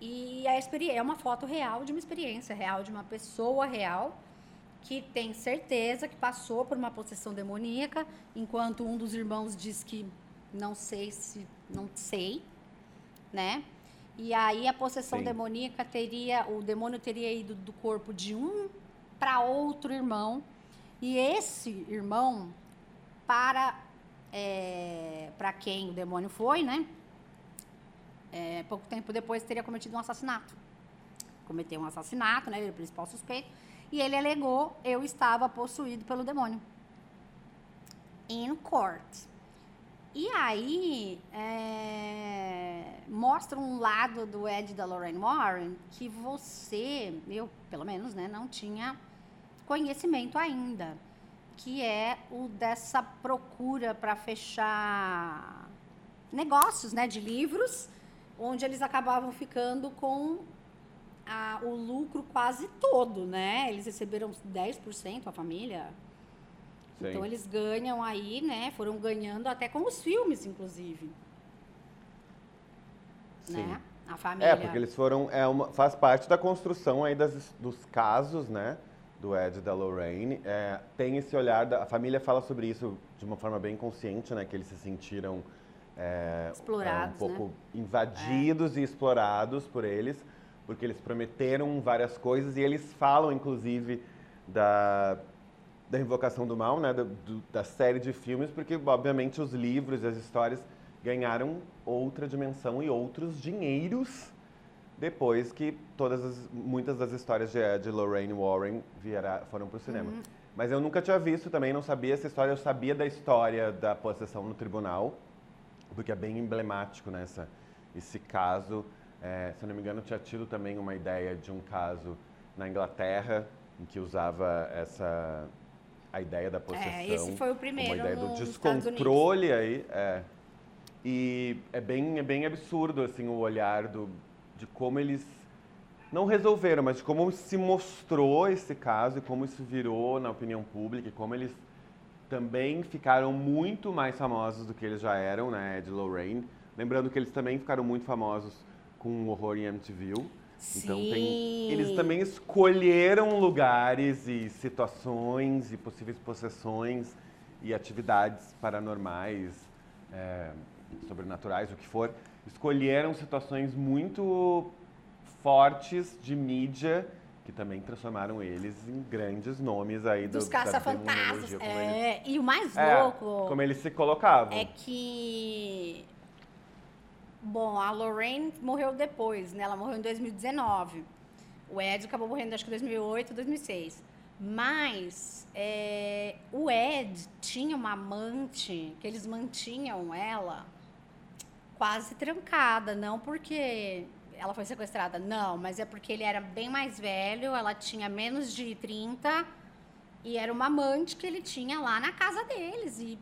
E a experiência é uma foto real de uma experiência real de uma pessoa real que tem certeza que passou por uma possessão demoníaca, enquanto um dos irmãos diz que não sei se não sei, né? E aí a possessão Sim. demoníaca teria, o demônio teria ido do corpo de um para outro irmão, e esse irmão para é, para quem o demônio foi, né? É, pouco tempo depois teria cometido um assassinato. Cometeu um assassinato, né? Ele é o principal suspeito. E ele alegou: eu estava possuído pelo demônio. In court. E aí, é, mostra um lado do Ed da Lorraine Warren que você, eu pelo menos, né, não tinha conhecimento ainda. Que é o dessa procura para fechar negócios né, de livros, onde eles acabavam ficando com a- o lucro quase todo, né? Eles receberam 10% a família. Sim. Então eles ganham aí, né? Foram ganhando até com os filmes, inclusive. Sim. Né? A família. É, porque eles foram. É uma, faz parte da construção aí das, dos casos, né? do Ed e da Lorraine. É, tem esse olhar, da, a família fala sobre isso de uma forma bem consciente, né? Que eles se sentiram é, explorados, um pouco né? invadidos é. e explorados por eles, porque eles prometeram várias coisas e eles falam, inclusive, da, da Invocação do Mal, né? Da, do, da série de filmes, porque, obviamente, os livros e as histórias ganharam outra dimensão e outros dinheiros depois que todas as, muitas das histórias de, de Lorraine Warren viera, foram para o cinema. Uhum. Mas eu nunca tinha visto também, não sabia essa história. Eu sabia da história da possessão no tribunal, porque é bem emblemático nessa né, esse caso. É, se eu não me engano, tinha tido também uma ideia de um caso na Inglaterra em que usava essa a ideia da possessão. É, esse foi o primeiro. Uma ideia do descontrole aí. É. E é bem, é bem absurdo assim o olhar do, de como eles não resolveram, mas de como se mostrou esse caso e como isso virou na opinião pública e como eles também ficaram muito mais famosos do que eles já eram, né, Ed Lorraine. Lembrando que eles também ficaram muito famosos com o horror em MTV. Então tem, eles também escolheram lugares e situações e possíveis possessões e atividades paranormais, é, sobrenaturais, o que for, escolheram situações muito fortes de mídia que também transformaram eles em grandes nomes aí dos do, caça-fantasmas. É, eles... e o mais é, louco como eles se colocavam é que bom, a Lorraine morreu depois, né? Ela morreu em 2019. O Ed acabou morrendo acho que em 2008, 2006. Mas é, o Ed tinha uma amante que eles mantinham ela quase trancada, não porque ela foi sequestrada, não, mas é porque ele era bem mais velho, ela tinha menos de 30 e era uma amante que ele tinha lá na casa deles e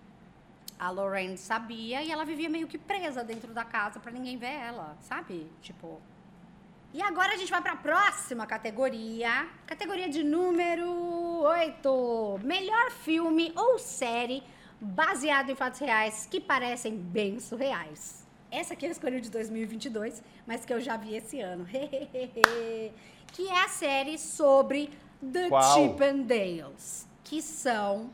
a Lorraine sabia e ela vivia meio que presa dentro da casa para ninguém ver ela, sabe? Tipo. E agora a gente vai para a próxima categoria, categoria de número 8, melhor filme ou série baseado em fatos reais que parecem bem surreais. Essa aqui eu escolhi de 2022, mas que eu já vi esse ano. que é a série sobre The Qual? Chip and Dales, que são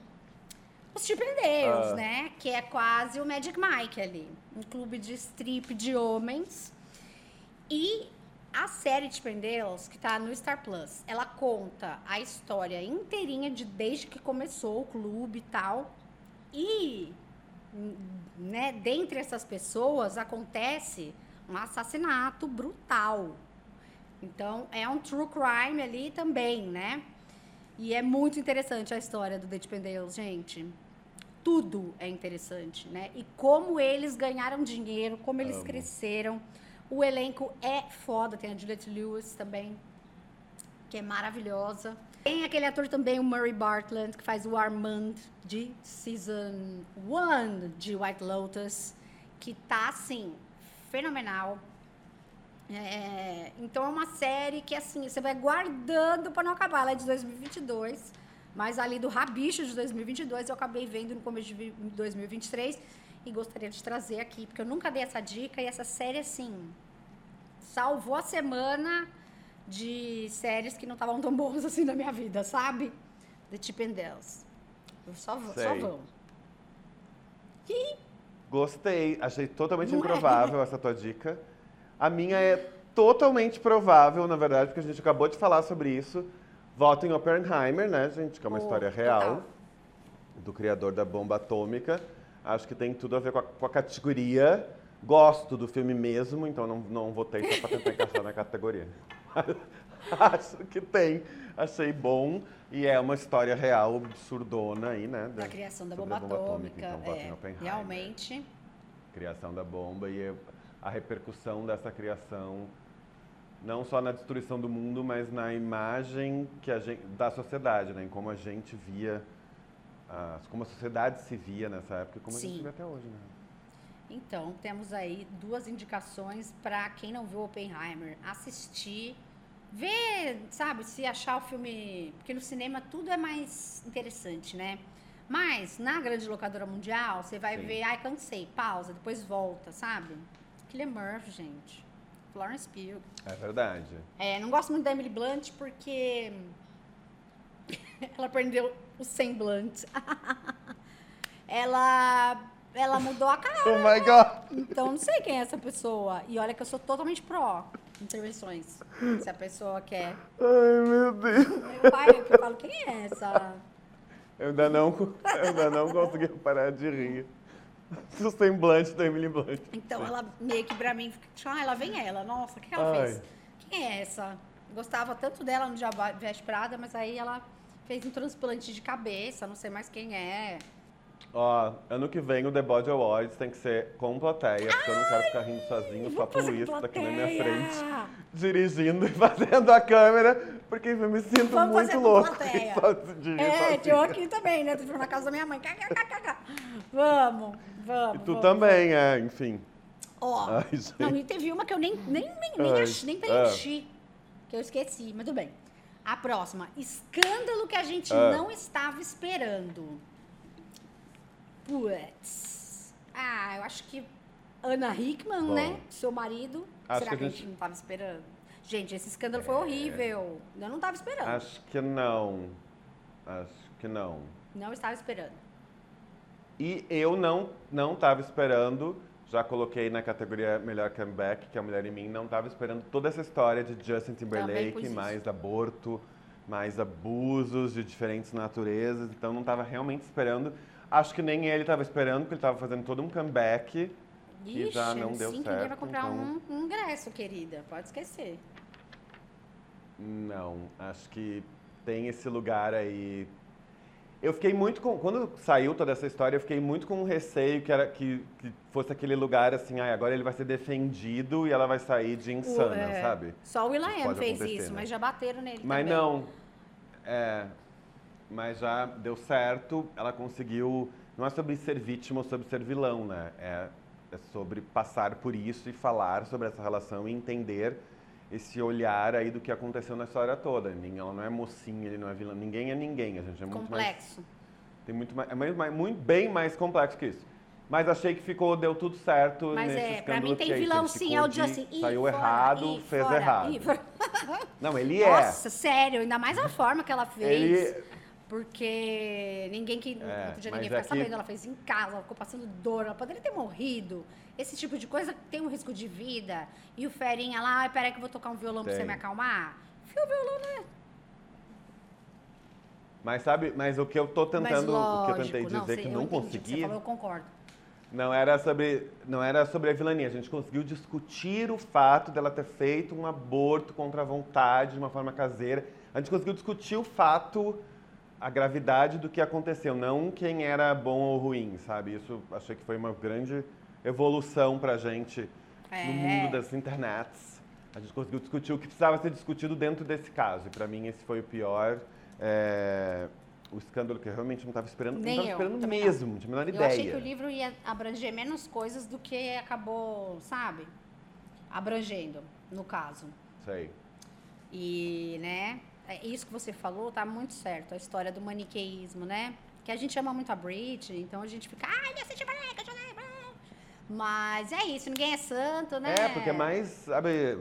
os Chip and Dales, uh. né? Que é quase o Magic Mike ali, um clube de strip de homens. E a série Chip and Dales, que tá no Star Plus, ela conta a história inteirinha de desde que começou o clube e tal. E né, dentre essas pessoas acontece um assassinato brutal. Então, é um true crime ali também, né? E é muito interessante a história do The Dependales, gente. Tudo é interessante, né? E como eles ganharam dinheiro, como eles Amo. cresceram. O elenco é foda. Tem a Juliette Lewis também, que é maravilhosa. Tem aquele ator também, o Murray Bartlett, que faz o Armand de Season 1 de White Lotus, que tá, assim, fenomenal. É, então é uma série que, assim, você vai guardando para não acabar. Ela é de 2022, mas ali do Rabicho de 2022 eu acabei vendo no começo de 2023 e gostaria de trazer aqui, porque eu nunca dei essa dica e essa série, assim, salvou a semana de séries que não estavam tão boas assim na minha vida, sabe? The Chip and Dales. Eu só, só vão. E... Gostei. Achei totalmente não é? improvável é. essa tua dica. A minha é totalmente provável, na verdade, porque a gente acabou de falar sobre isso. Voto em Oppenheimer, né, gente? Que é uma oh, história real total. do criador da bomba atômica. Acho que tem tudo a ver com a, com a categoria. Gosto do filme mesmo, então não, não votei só para tentar encaixar na categoria. Acho que tem. Achei bom. E é uma história real, absurdona aí, né? Da, da criação da bomba, bomba atômica. atômica. Então, é, realmente. Criação da bomba e a repercussão dessa criação, não só na destruição do mundo, mas na imagem que a gente, da sociedade, né? Em como a gente via, como a sociedade se via nessa época e como Sim. a gente vê até hoje, né? Então, temos aí duas indicações para quem não viu Oppenheimer assistir, ver, sabe, se achar o filme. Porque no cinema tudo é mais interessante, né? Mas na grande locadora mundial, você vai Sim. ver, ai, cansei, pausa, depois volta, sabe? Killian Murphy, gente. Florence Pugh. É verdade. É, não gosto muito da Emily Blunt porque ela perdeu o semblante. ela, ela mudou a cara. Oh my God! Então, não sei quem é essa pessoa. E olha que eu sou totalmente pró intervenções. Se a pessoa quer. Ai, meu Deus. Meu pai, eu falo, quem é essa? Eu ainda não, eu ainda não consegui parar de rir. O semblante da Emily Blunt. Então, ela meio que pra mim, fica, ah, ela vem ela. Nossa, o que ela Ai. fez? Quem é essa? Gostava tanto dela no Diaba Veste Prada, mas aí ela fez um transplante de cabeça, não sei mais quem é. Ó, ano que vem o The Body Awards tem que ser com plateia, porque eu não quero ficar rindo sozinho, só por isso, tá aqui na minha frente, dirigindo e fazendo a câmera, porque eu me sinto Vamos muito com louco plateia. de rir É, sozinho. eu aqui também, né? Tô na casa da minha mãe. Vamos, vamos. E tu vamos. também, é, enfim. Ó, Ai, não, e teve uma que eu nem, nem, nem, nem, Ai, ach- nem preenchi, que eu esqueci, mas tudo bem. A próxima, escândalo que a gente Ah. não estava esperando. Putz. Ah, eu acho que Ana Hickman, Bom. né? Seu marido. Acho Será que que a gente gente- É. não estava esperando? Gente, esse escândalo foi horrível. Eu não estava esperando. Acho que não. Acho que não. Não estava esperando. E eu não não estava esperando, já coloquei na categoria melhor comeback, que é a Mulher em Mim, não estava esperando toda essa história de Justin Timberlake, mais aborto, mais abusos de diferentes naturezas, então não estava realmente esperando. Acho que nem ele estava esperando, porque ele estava fazendo todo um comeback. Ixi, já não deu sim, que ninguém vai certo, comprar então- um ingresso, querida. Pode esquecer. Não, acho que tem esse lugar aí. Eu fiquei muito com. Quando saiu toda essa história, eu fiquei muito com receio que, era, que, que fosse aquele lugar assim, ai, agora ele vai ser defendido e ela vai sair de insana, O- é, sabe? Só o Will.i.am pode fez isso, né? mas já bateram nele Mas também. não. É. Mas já deu certo, ela conseguiu. Não é sobre ser vítima ou sobre ser vilão, né? É, é sobre passar por isso e falar sobre essa relação e entender esse olhar aí do que aconteceu na história toda. Ninguém- Ela não é mocinha, ele não é vilão. Ninguém é ninguém. A gente é muito mais. Complexo. Tem muito mais. É mais, mais- muito, bem mais complexo que isso. Mas achei que ficou, deu tudo certo Mas nesse é, pra mim tem aí vilão sim, é o Justin. Ih, Saiu fora, errado, fez fora, errado. Não, ele é. Nossa, sério, ainda mais a forma que ela fez. Ele, Porque ninguém que. É, outro dia mas ninguém fica aqui- sabendo, ela fez em casa, ela ficou passando dor, ela poderia ter morrido. Esse tipo de coisa tem um risco de vida. E o Ferinha lá, ai, peraí que eu vou tocar um violão pra você Tem. me acalmar. Fio o violão, né? Mas sabe, mas o que eu tô tentando, o que eu lógico, tentei dizer sei, que não que consegui, Você falou, eu concordo. não era sobre, não era sobre a vilania. A gente conseguiu discutir o fato dela ter feito um aborto contra a vontade, de uma forma caseira. A gente conseguiu discutir o fato, a gravidade do que aconteceu, não quem era bom ou ruim, sabe? Isso achei que foi uma grande evolução pra gente É. no mundo das internets. A gente conseguiu discutir o que precisava ser discutido dentro desse caso. E pra mim esse foi o pior. é, o escândalo que eu realmente não estava esperando. Nem não estava eu, esperando também mesmo, não tinha a menor Eu ideia. achei que o livro ia abranger menos coisas do que acabou, sabe? Abrangendo, no caso. Sei. E, né, é isso que você falou tá muito certo, a história do maniqueísmo, né? Que a gente ama muito a Britney, então a gente fica, ai, Timberlake, Justin Timberlake." Mas é isso, ninguém é santo, né? É, porque é mais, sabe,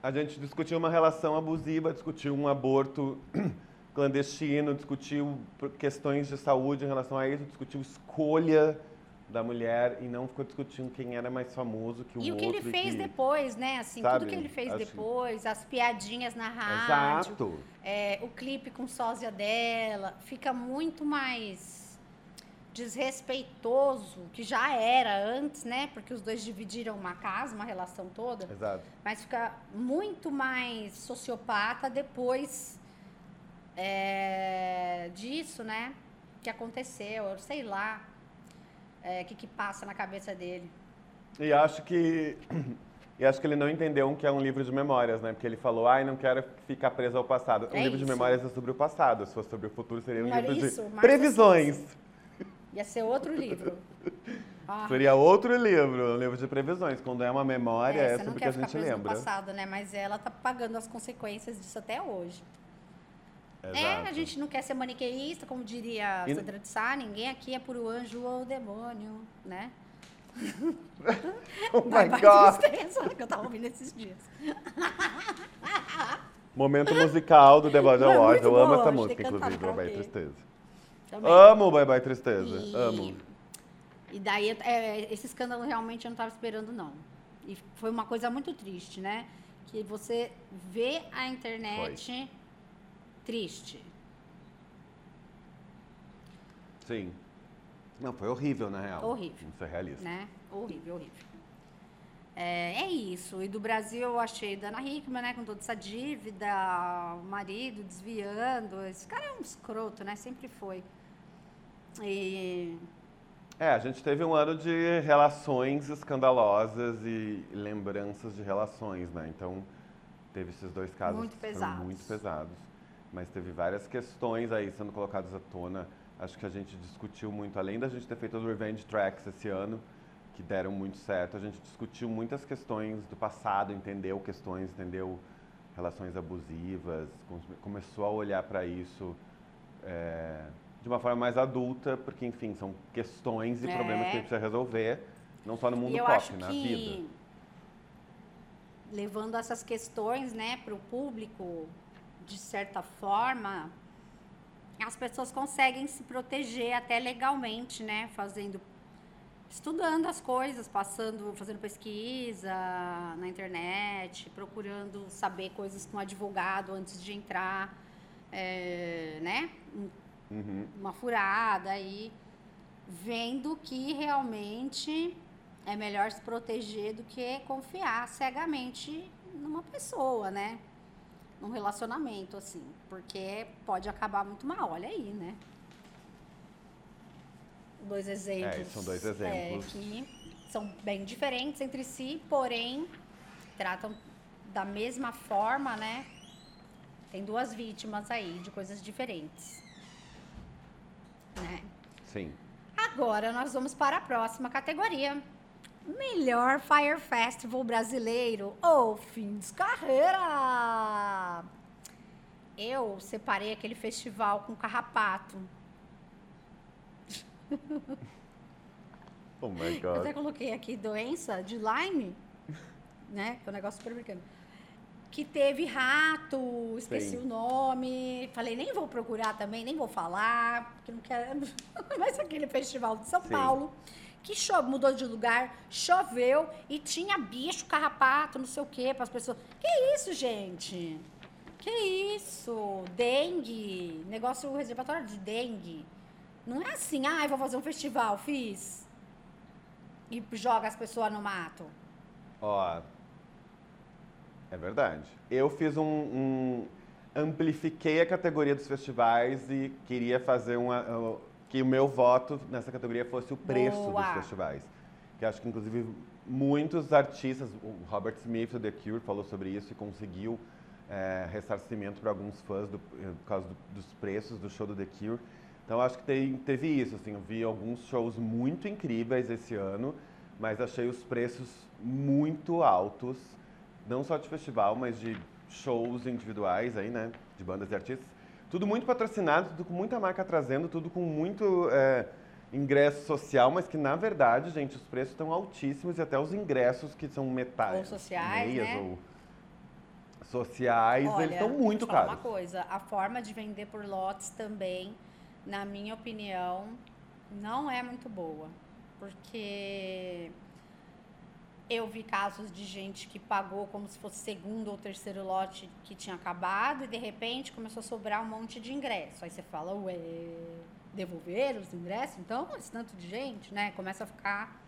a gente discutiu uma relação abusiva, discutiu um aborto clandestino, discutiu questões de saúde em relação a isso, discutiu escolha da mulher e não ficou discutindo quem era mais famoso que o E o outro. que ele fez que... depois, né? Assim, Sabe? tudo que ele fez Acho- depois, as piadinhas na rádio, Exato. é, o clipe com sósia dela, fica muito mais desrespeitoso, que já era antes, né? Porque os dois dividiram uma casa, uma relação toda. Exato. Mas fica muito mais sociopata depois é, disso, né? Que aconteceu, eu sei lá é, o que, que passa na cabeça dele. E acho que e acho que ele não entendeu que é um livro de memórias, né? Porque ele falou, ai, não quero ficar preso ao passado. Um É livro de isso. memórias é sobre o passado. Se fosse sobre o futuro, seria um era livro isso? de previsões. Ia ser outro livro. Ah, Seria outro livro, um livro de previsões. Quando é uma memória, é, não sobre o que a gente preso no lembra. passado, né? Mas ela tá pagando as consequências disso até hoje. É, Exato. a gente não quer ser maniqueísta, como diria Sandra de Sá, ninguém aqui é puro anjo ou demônio, né? Oh my God! que eu tava ouvindo esses dias. Momento musical do The Não, é Awards. Eu amo essa música, inclusive, Bye Bye. Tristeza. Também. Amo Bye Bye Tristeza. E- Amo. E daí, é, esse escândalo realmente eu não estava esperando, não. E foi uma coisa muito triste, né? Que você vê a internet triste. Sim. Não, foi horrível, na real. Horrível. Vamos ser realistas. né? Horrível, horrível. É, é isso. E do Brasil eu achei Dana Hickman, né? Com toda essa dívida, o marido desviando. Esse cara é um escroto, né? Sempre foi. E É, a gente teve um ano de relações escandalosas e lembranças de relações, né? Então, teve esses dois casos Muito pesados. muito pesados. Mas teve várias questões aí sendo colocadas à tona. Acho que a gente discutiu muito, além da gente ter feito os Revenge Tracks esse ano, que deram muito certo, a gente discutiu muitas questões do passado, entendeu questões, entendeu relações abusivas, com- começou a olhar para isso é, de uma forma mais adulta, porque, enfim, são questões e É. problemas que a gente precisa resolver, não só no mundo pop, na vida. levando essas questões, né, para o público, de certa forma, as pessoas conseguem se proteger até legalmente, né, fazendo, estudando as coisas, passando, fazendo pesquisa na internet, procurando saber coisas com advogado antes de entrar, é, né, Uhum. uma furada aí, vendo que realmente é melhor se proteger do que confiar cegamente numa pessoa, né? Num relacionamento, assim. Porque pode acabar muito mal, olha aí, né? Dois exemplos. É, são dois exemplos. é, que são bem diferentes entre si, porém tratam da mesma forma, né? Tem duas vítimas aí de coisas diferentes. Né? Sim. Agora nós vamos para a próxima categoria. Melhor Fire Festival brasileiro ou fim de carreira. Eu separei aquele festival com carrapato. Oh my Eu até God. coloquei aqui doença de Lyme, né? Que é um negócio super americano. Que teve rato, esqueci Sim. o nome. Falei, nem vou procurar também, nem vou falar, porque não quero. Mas aquele festival de São Sim. Paulo, que cho- mudou de lugar, choveu e tinha bicho, carrapato, não sei o quê, para as pessoas. Que isso, gente? Que isso? Dengue, negócio reservatório de dengue. Não é assim, ah, eu vou fazer um festival, fiz. E joga as pessoas no mato. Ó, é verdade. Eu fiz um, um- amplifiquei a categoria dos festivais e queria fazer uma que o meu voto nessa categoria fosse o preço Boa. dos festivais. Que acho que inclusive muitos artistas, o Robert Smith do The Cure falou sobre isso e conseguiu é, ressarcimento para alguns fãs do- eh, por causa do- dos preços do show do The Cure. Então acho que tem- teve isso, assim, eu vi alguns shows muito incríveis esse ano, mas achei os preços muito altos, não só de festival, mas de shows individuais aí, né, de bandas e artistas. Tudo muito patrocinado, tudo com muita marca trazendo, tudo com muito é, ingresso social, mas que na verdade, gente, os preços estão altíssimos e até os ingressos que são metade, Ou sociais, meias né? ou sociais, Olha, eles estão muito caros. uma coisa, a forma de vender por lotes também, na minha opinião, não é muito boa. Porque eu vi casos de gente que pagou como se fosse segundo ou terceiro lote que tinha acabado e de repente começou a sobrar um monte de ingresso. Aí você fala, ué, devolveram os ingressos? Então, esse tanto de gente, né? Começa a ficar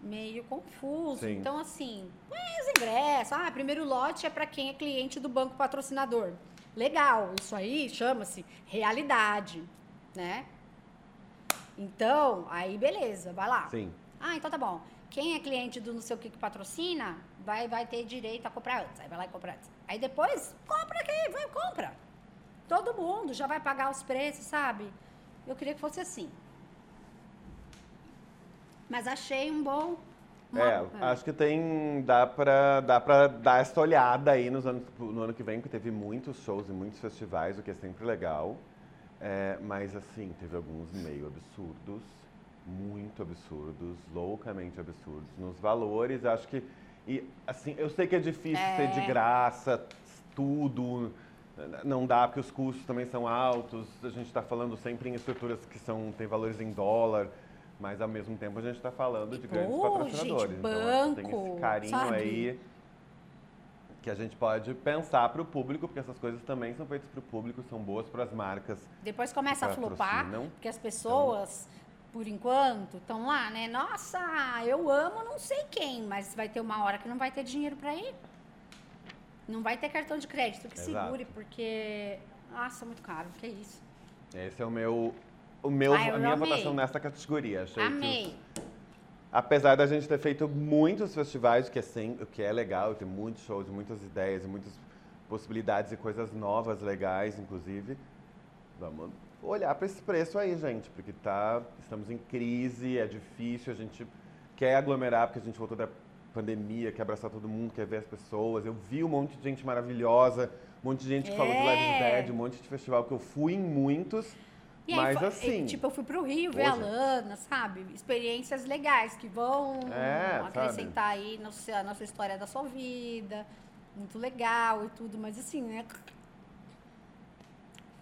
meio confuso. Sim. Então, assim, os ingressos. Ah, primeiro lote é para quem é cliente do banco patrocinador. Legal, isso aí chama-se realidade, né? Então, aí beleza, vai lá. Sim. Ah, então tá bom. Quem é cliente do não sei o que que patrocina, vai, vai ter direito a comprar antes. Aí vai lá e compra antes. Aí depois, compra aqui, vai, compra. Todo mundo já vai pagar os preços, sabe? Eu queria que fosse assim. Mas achei um bom. uma- É, acho que tem. Dá pra, dá pra dar essa olhada aí nos anos, no ano que vem, que teve muitos shows e muitos festivais, o que é sempre legal. É, mas assim, teve alguns meio absurdos, muito absurdos, loucamente absurdos. Nos valores, acho que. E assim, eu sei que é difícil ser de É. graça, tudo. Não dá, porque os custos também são altos. A gente está falando sempre em estruturas que são, têm valores em dólar. Mas ao mesmo tempo a gente está falando de grandes Pô, patrocinadores. gente, então tem banco, esse carinho sabe? aí que a gente pode pensar para o público, porque essas coisas também são feitas para o público, são boas para as marcas. Depois começa a flopar, porque as pessoas, por enquanto, estão lá, né? Nossa, eu amo não sei quem, mas vai ter uma hora que não vai ter dinheiro para ir. Não vai ter cartão de crédito que Exato. segure, porque. Nossa, muito caro, que isso. Esse é o meu, o meu Ah, a minha amei. votação nessa categoria. Achei que Amei. Apesar da gente ter feito muitos festivais, o que é, sem, o que é legal, tem muitos shows, muitas ideias, muitas possibilidades e coisas novas, legais, inclusive, vamos olhar para esse preço aí, gente, porque tá, estamos em crise, é difícil, a gente quer aglomerar, porque a gente voltou da pandemia, quer abraçar todo mundo, quer ver as pessoas. Eu vi um monte de gente maravilhosa, um monte de gente que falou do Live É. Dead, um monte de festival que eu fui em muitos, E aí, mas assim... Tipo, eu fui pro Rio ver a. Lana, sabe? Experiências legais que vão É, acrescentar aí no seu- na sua história da sua vida. Muito legal e tudo, mas assim, né?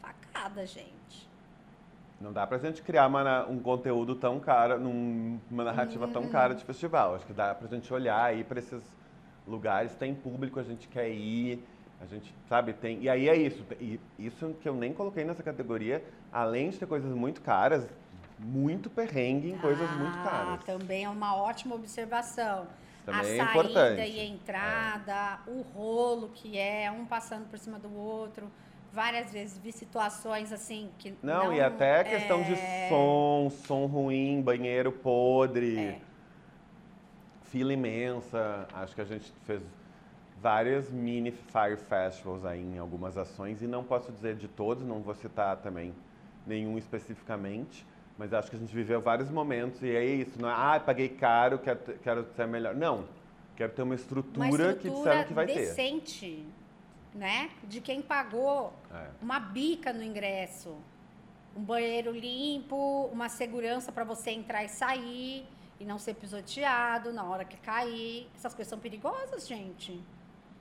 Facada, gente. Não dá pra gente criar uma um conteúdo tão caro, uma narrativa tão cara de festival. Acho que dá pra gente olhar aí pra esses lugares, tem público, a gente quer ir, a gente, sabe, tem. E aí é isso. E isso que eu nem coloquei nessa categoria, além de ter coisas muito caras, muito perrengue em coisas muito Ah, caras. Também é uma ótima observação. Também a é saída importante. e a entrada, o rolo que é, um passando por cima do outro. Várias vezes vi situações assim que. Não, Não, e até a questão é, de som, som ruim, banheiro podre. É. fila imensa. Acho que a gente fez várias mini Fire Festivals aí em algumas ações e não posso dizer de todos, não vou citar também nenhum especificamente, mas acho que a gente viveu vários momentos e é isso, não é, ah, paguei caro, quero, quero ser melhor. Não, quero ter uma estrutura, uma estrutura que disseram que vai ter. decente, né? De quem pagou É. uma bica no ingresso, um banheiro limpo, uma segurança para você entrar e sair e não ser pisoteado na hora que cair. Essas coisas são perigosas, gente.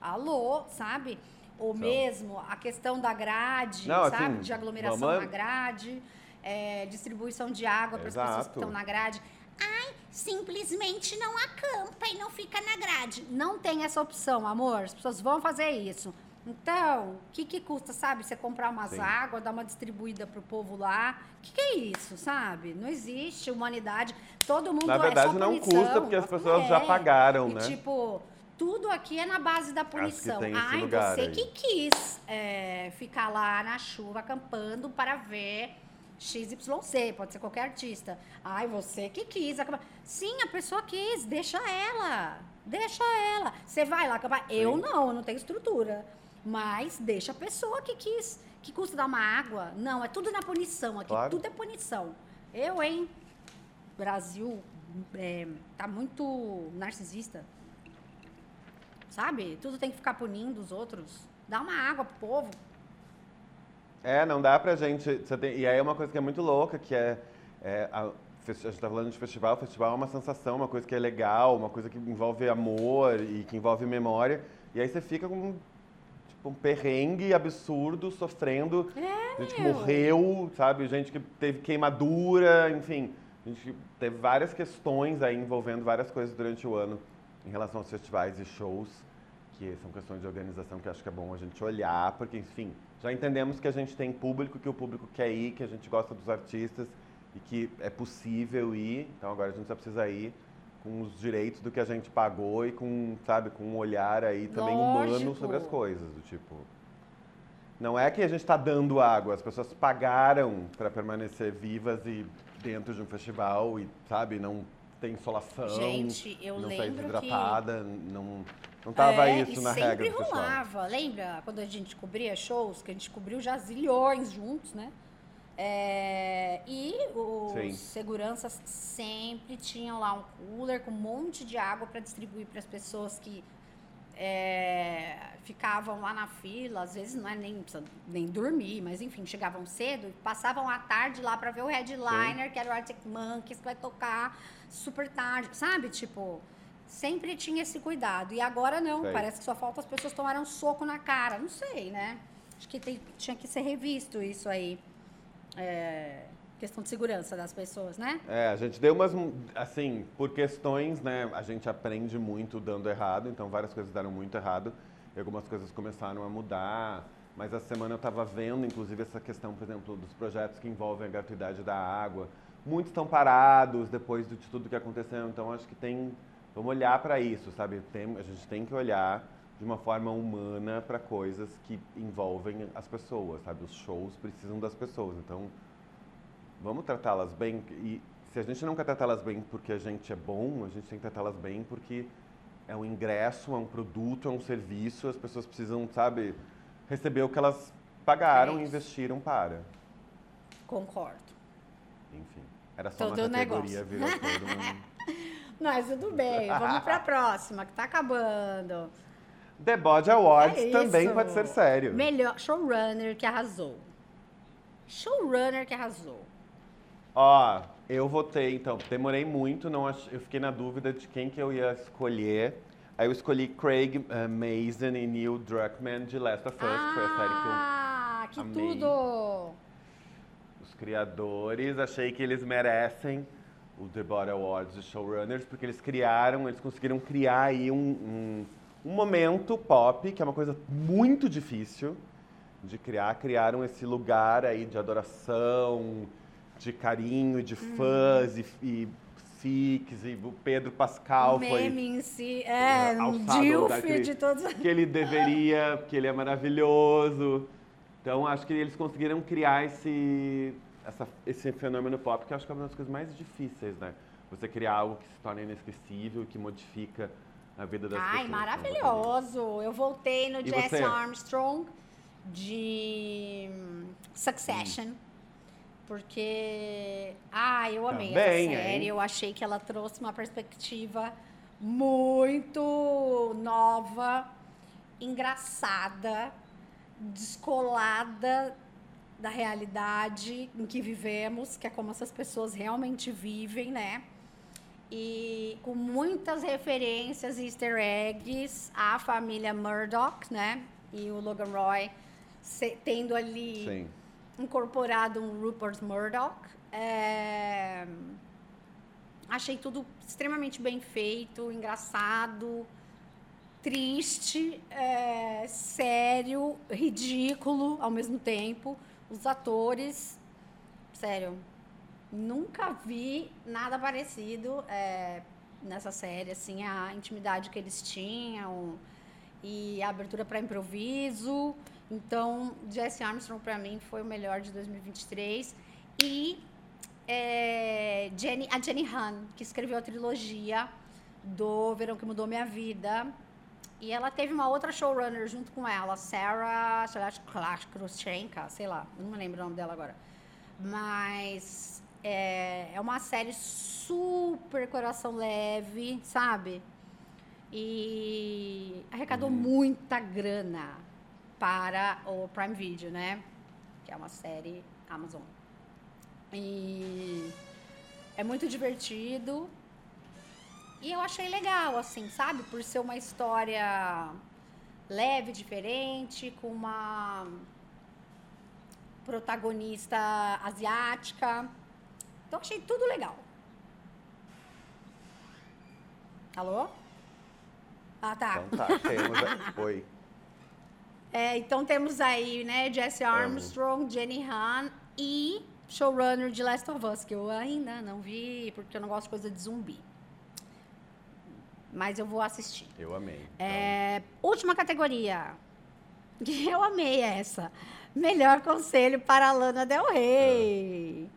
Alô, sabe? Ou mesmo a questão da grade, Não, sabe? assim, de aglomeração vamos- na grade, é, distribuição de água para as pessoas que estão na grade. Ai, simplesmente não acampa e não fica na grade. Não tem essa opção, amor. As pessoas vão fazer isso. Então, o que, que custa, sabe? Você comprar umas Sim. águas, dar uma distribuída pro povo lá. O que, que é isso, sabe? Não existe humanidade. Todo mundo Na é verdade, só não punição. custa, porque as pessoas já é. pagaram, e, né? tipo, tudo aqui é na base da punição. Ai, lugar você aí. que quis é, ficar lá na chuva acampando para ver XYZ, pode ser qualquer artista. Ai, você que quis acampar. Sim, a pessoa quis, deixa ela. Deixa ela. Você vai lá acampar. Eu não, eu não tenho estrutura. Mas deixa a pessoa que quis. Que custa dar uma água? Não, é tudo na punição aqui. Claro. Tudo é punição. Eu, hein? Brasil é, tá muito narcisista. Sabe? Tudo tem que ficar punindo os outros. Dá uma água pro povo. É, não dá pra gente. tem- e aí é uma coisa que é muito louca, que é. é, a, a gente tá falando de festival, festival é uma sensação, uma coisa que é legal, uma coisa que envolve amor e que envolve memória. E aí você fica com um perrengue absurdo, sofrendo. É, gente que morreu, sabe? Gente que teve queimadura, enfim. A gente teve várias questões aí envolvendo várias coisas durante o ano em relação aos festivais e shows, que são questões de organização que acho que é bom a gente olhar, porque, enfim, já entendemos que a gente tem público, que o público quer ir, que a gente gosta dos artistas e que é possível ir. Então agora a gente só precisa ir com os direitos do que a gente pagou e com, sabe, com um olhar aí também humano Lógico. sobre as coisas, do tipo... Não é que a gente está dando água, as pessoas pagaram para permanecer vivas e dentro de um festival e, sabe, não tem insolação, Gente, eu não lembro desidratada, não, não tava É, isso na regra do festival. rolava. Lembra quando a gente cobria shows, que a gente cobriu já zilhões juntos, né? É, e os Sim. seguranças sempre tinham lá um cooler com um monte de água para distribuir para as pessoas que é, ficavam lá na fila, às vezes não é nem, nem dormir, mas enfim, chegavam cedo e passavam a tarde lá para ver o headliner, que era o Arctic Monkeys, que vai tocar super tarde, sabe? Tipo, sempre tinha esse cuidado. E agora não, parece que só falta as pessoas tomarem um soco na cara. Não sei, né? Acho que tem- tinha que ser revisto isso aí. É, questão de segurança das pessoas, né? É, a gente deu umas, assim, por questões, né, a gente aprende muito dando errado, então várias coisas deram muito errado e algumas coisas começaram a mudar. Mas essa semana eu estava vendo, inclusive, essa questão, por exemplo, dos projetos que envolvem a gratuidade da água. Muitos estão parados depois de tudo que aconteceu, então acho que tem, vamos olhar para isso, sabe? Tem, a gente tem que olhar de uma forma humana para coisas que envolvem as pessoas, sabe? Os shows precisam das pessoas, então vamos tratá-las bem. E se a gente não quer tratá-las bem porque a gente é bom, a gente tem que tratá-las bem porque é um ingresso, é um produto, é um serviço, as pessoas precisam, sabe, receber o que elas pagaram É e isso. investiram para. Concordo. Enfim, era só Todo uma categoria, negócio. virou todo um... Mas tudo bem, vamos pra próxima, que tá acabando. The Body Awards É também pode ser sério. Melhor showrunner que arrasou. Showrunner que arrasou. Ó, eu votei, então, demorei muito, não ach... eu fiquei na dúvida de quem que eu ia escolher. Aí eu escolhi Craig eh, Mazin e Neil Druckmann de Last of Us, que foi a série que eu Ah, que amei. tudo! os criadores, achei que eles merecem o The Body Awards de showrunners, porque eles criaram, eles conseguiram criar aí um, um, um momento pop, que é uma coisa muito difícil de criar. Criaram esse lugar aí de adoração, de carinho, de Uhum. fãs e, e fics, e o Pedro Pascal o foi meme em si, é, É, que dilf de todos. que ele deveria, que ele é maravilhoso. Então acho que eles conseguiram criar esse, essa- esse fenômeno pop, que acho que é uma das coisas mais difíceis, né? Você criar algo que se torna inesquecível, que modifica a vida das pessoas. Ai, maravilhoso! Eu voltei no Jesse? Armstrong de hum, Succession. Porque, ah, eu amei Também, essa série. hein? Eu achei que ela trouxe uma perspectiva muito nova, engraçada, descolada da realidade em que vivemos, que é como essas pessoas realmente vivem, né? E com muitas referências e easter eggs à família Murdoch, né? E o Logan Roy tendo ali Sim. incorporado um Rupert Murdoch. É, Achei tudo extremamente bem feito, engraçado, triste, é, sério, ridículo ao mesmo tempo. Os atores, sério, nunca vi nada parecido é, nessa série, assim, a intimidade que eles tinham e a abertura para improviso. Então, Jesse Armstrong para mim foi o melhor de 2023 e é, Jenny, a Jenny Han, que escreveu a trilogia do Verão que Mudou Minha Vida. E ela teve uma outra showrunner junto com ela, Sarah Krushenka, sei lá, não me lembro o nome dela agora. Mas é, é uma série super coração leve, sabe? E arrecadou muita grana para o Prime Video, né? Que é uma série Amazon. E é muito divertido. E eu achei legal, assim, sabe? Por ser uma história leve, diferente, com uma protagonista asiática. Então achei tudo legal. Alô? Ah, tá. Então tá, temos. a- Oi. É, então temos aí, né, Jesse Armstrong, Jenny Han e showrunner de Last of Us, que eu ainda não vi, porque eu não gosto de coisa de zumbi. Mas eu vou assistir. Eu amei. Então, É, última categoria. Eu amei essa. Melhor conselho para a Lana Del Rey.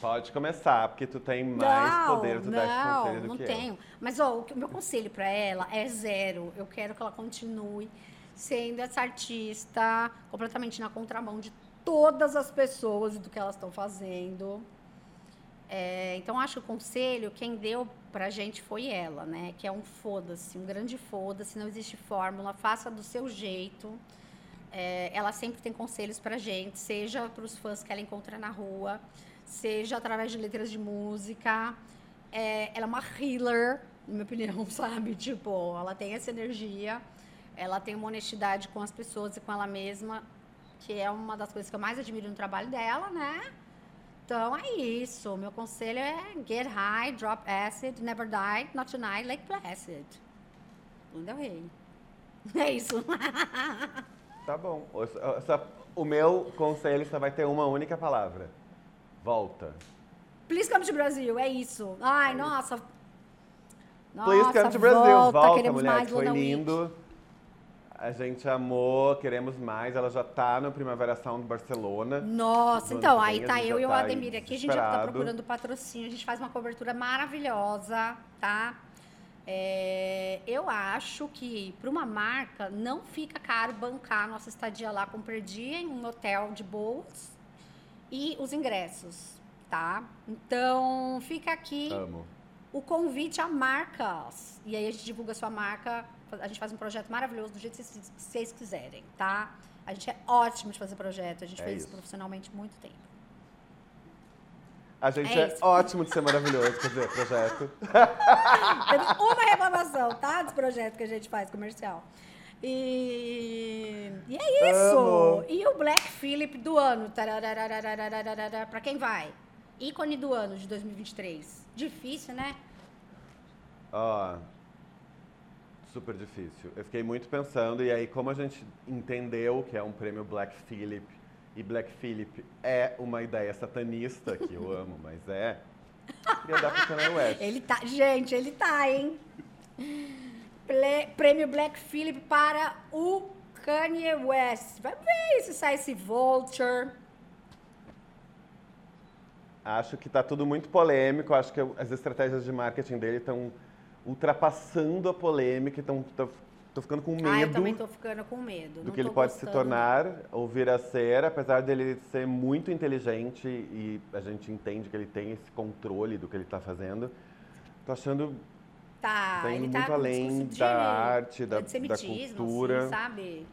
Pode começar, porque tu tem mais poder de dar esse não, conselho do não que tenho. Mas ó, o que- o meu conselho para ela é zero. Eu quero que ela continue sendo essa artista completamente na contramão de todas as pessoas e do que elas estão fazendo. É, então acho que o conselho quem deu pra gente foi ela, né? Que é um foda-se, um grande foda-se, não existe fórmula, faça do seu jeito. É, ela sempre tem conselhos pra gente, seja para os fãs que ela encontra na rua, seja através de letras de música. É, ela é uma healer, na minha opinião, sabe? Tipo, ela tem essa energia, ela tem uma honestidade com as pessoas e com ela mesma, que é uma das coisas que eu mais admiro no trabalho dela, né? Então é isso. Meu conselho é get high, drop acid, never die, not tonight, like placid. Linda Rei. É isso. Tá bom. O, meu conselho só vai ter uma única palavra. Volta. Please come to Brasil, é isso. Ai, nossa. Please come Nossa, to Brasil. volta, Volta, queremos mulher, mais foi Luna Week. lindo. A gente amou, queremos mais. Ela já tá no Primavera Sound Barcelona. Nossa, No então, aí tá eu e o tá Ademir aqui, a gente já tá procurando patrocínio, a gente faz uma cobertura maravilhosa, tá? É, eu acho que para uma marca não fica caro bancar a nossa estadia lá com per dia em um hotel de boas e os ingressos, tá? Então, fica aqui Amo. o convite a marcas. E aí a gente divulga a sua marca, a gente faz um projeto maravilhoso do jeito que vocês- vocês quiserem, tá? A gente é ótimo de fazer projeto, a gente É fez isso. profissionalmente muito tempo. A gente É é, ótimo de ser maravilhoso, quer dizer, projeto. Teve uma reclamação, tá? Dos projetos que a gente faz comercial. E, e é isso. Amo. E o Black Philip do ano. Para quem vai? Ícone do ano de 2023. Difícil, né? Ah, super difícil. Eu fiquei muito pensando, e aí, como a gente entendeu que é um prêmio Black Philip e Black Philip é uma ideia satanista, que eu amo, mas é. Queria dar pro West. Ele tá. Gente, ele tá, hein? Ple- Prêmio Black Phillip para o Kanye West. Vai ver se sai esse Vulture. Acho que tá tudo muito polêmico, acho que as estratégias de marketing dele estão ultrapassando a polêmica, estão tô ficando com medo. Ah, eu também tô ficando com medo. do não que ele pode se tornar ou vir a ser, apesar dele ser muito inteligente e a gente entende que ele tem esse controle do que ele está fazendo. Tô achando Tá, Tá indo ele tá muito com além da arte, da- da antissemitismo, cultura. Assim, sabe?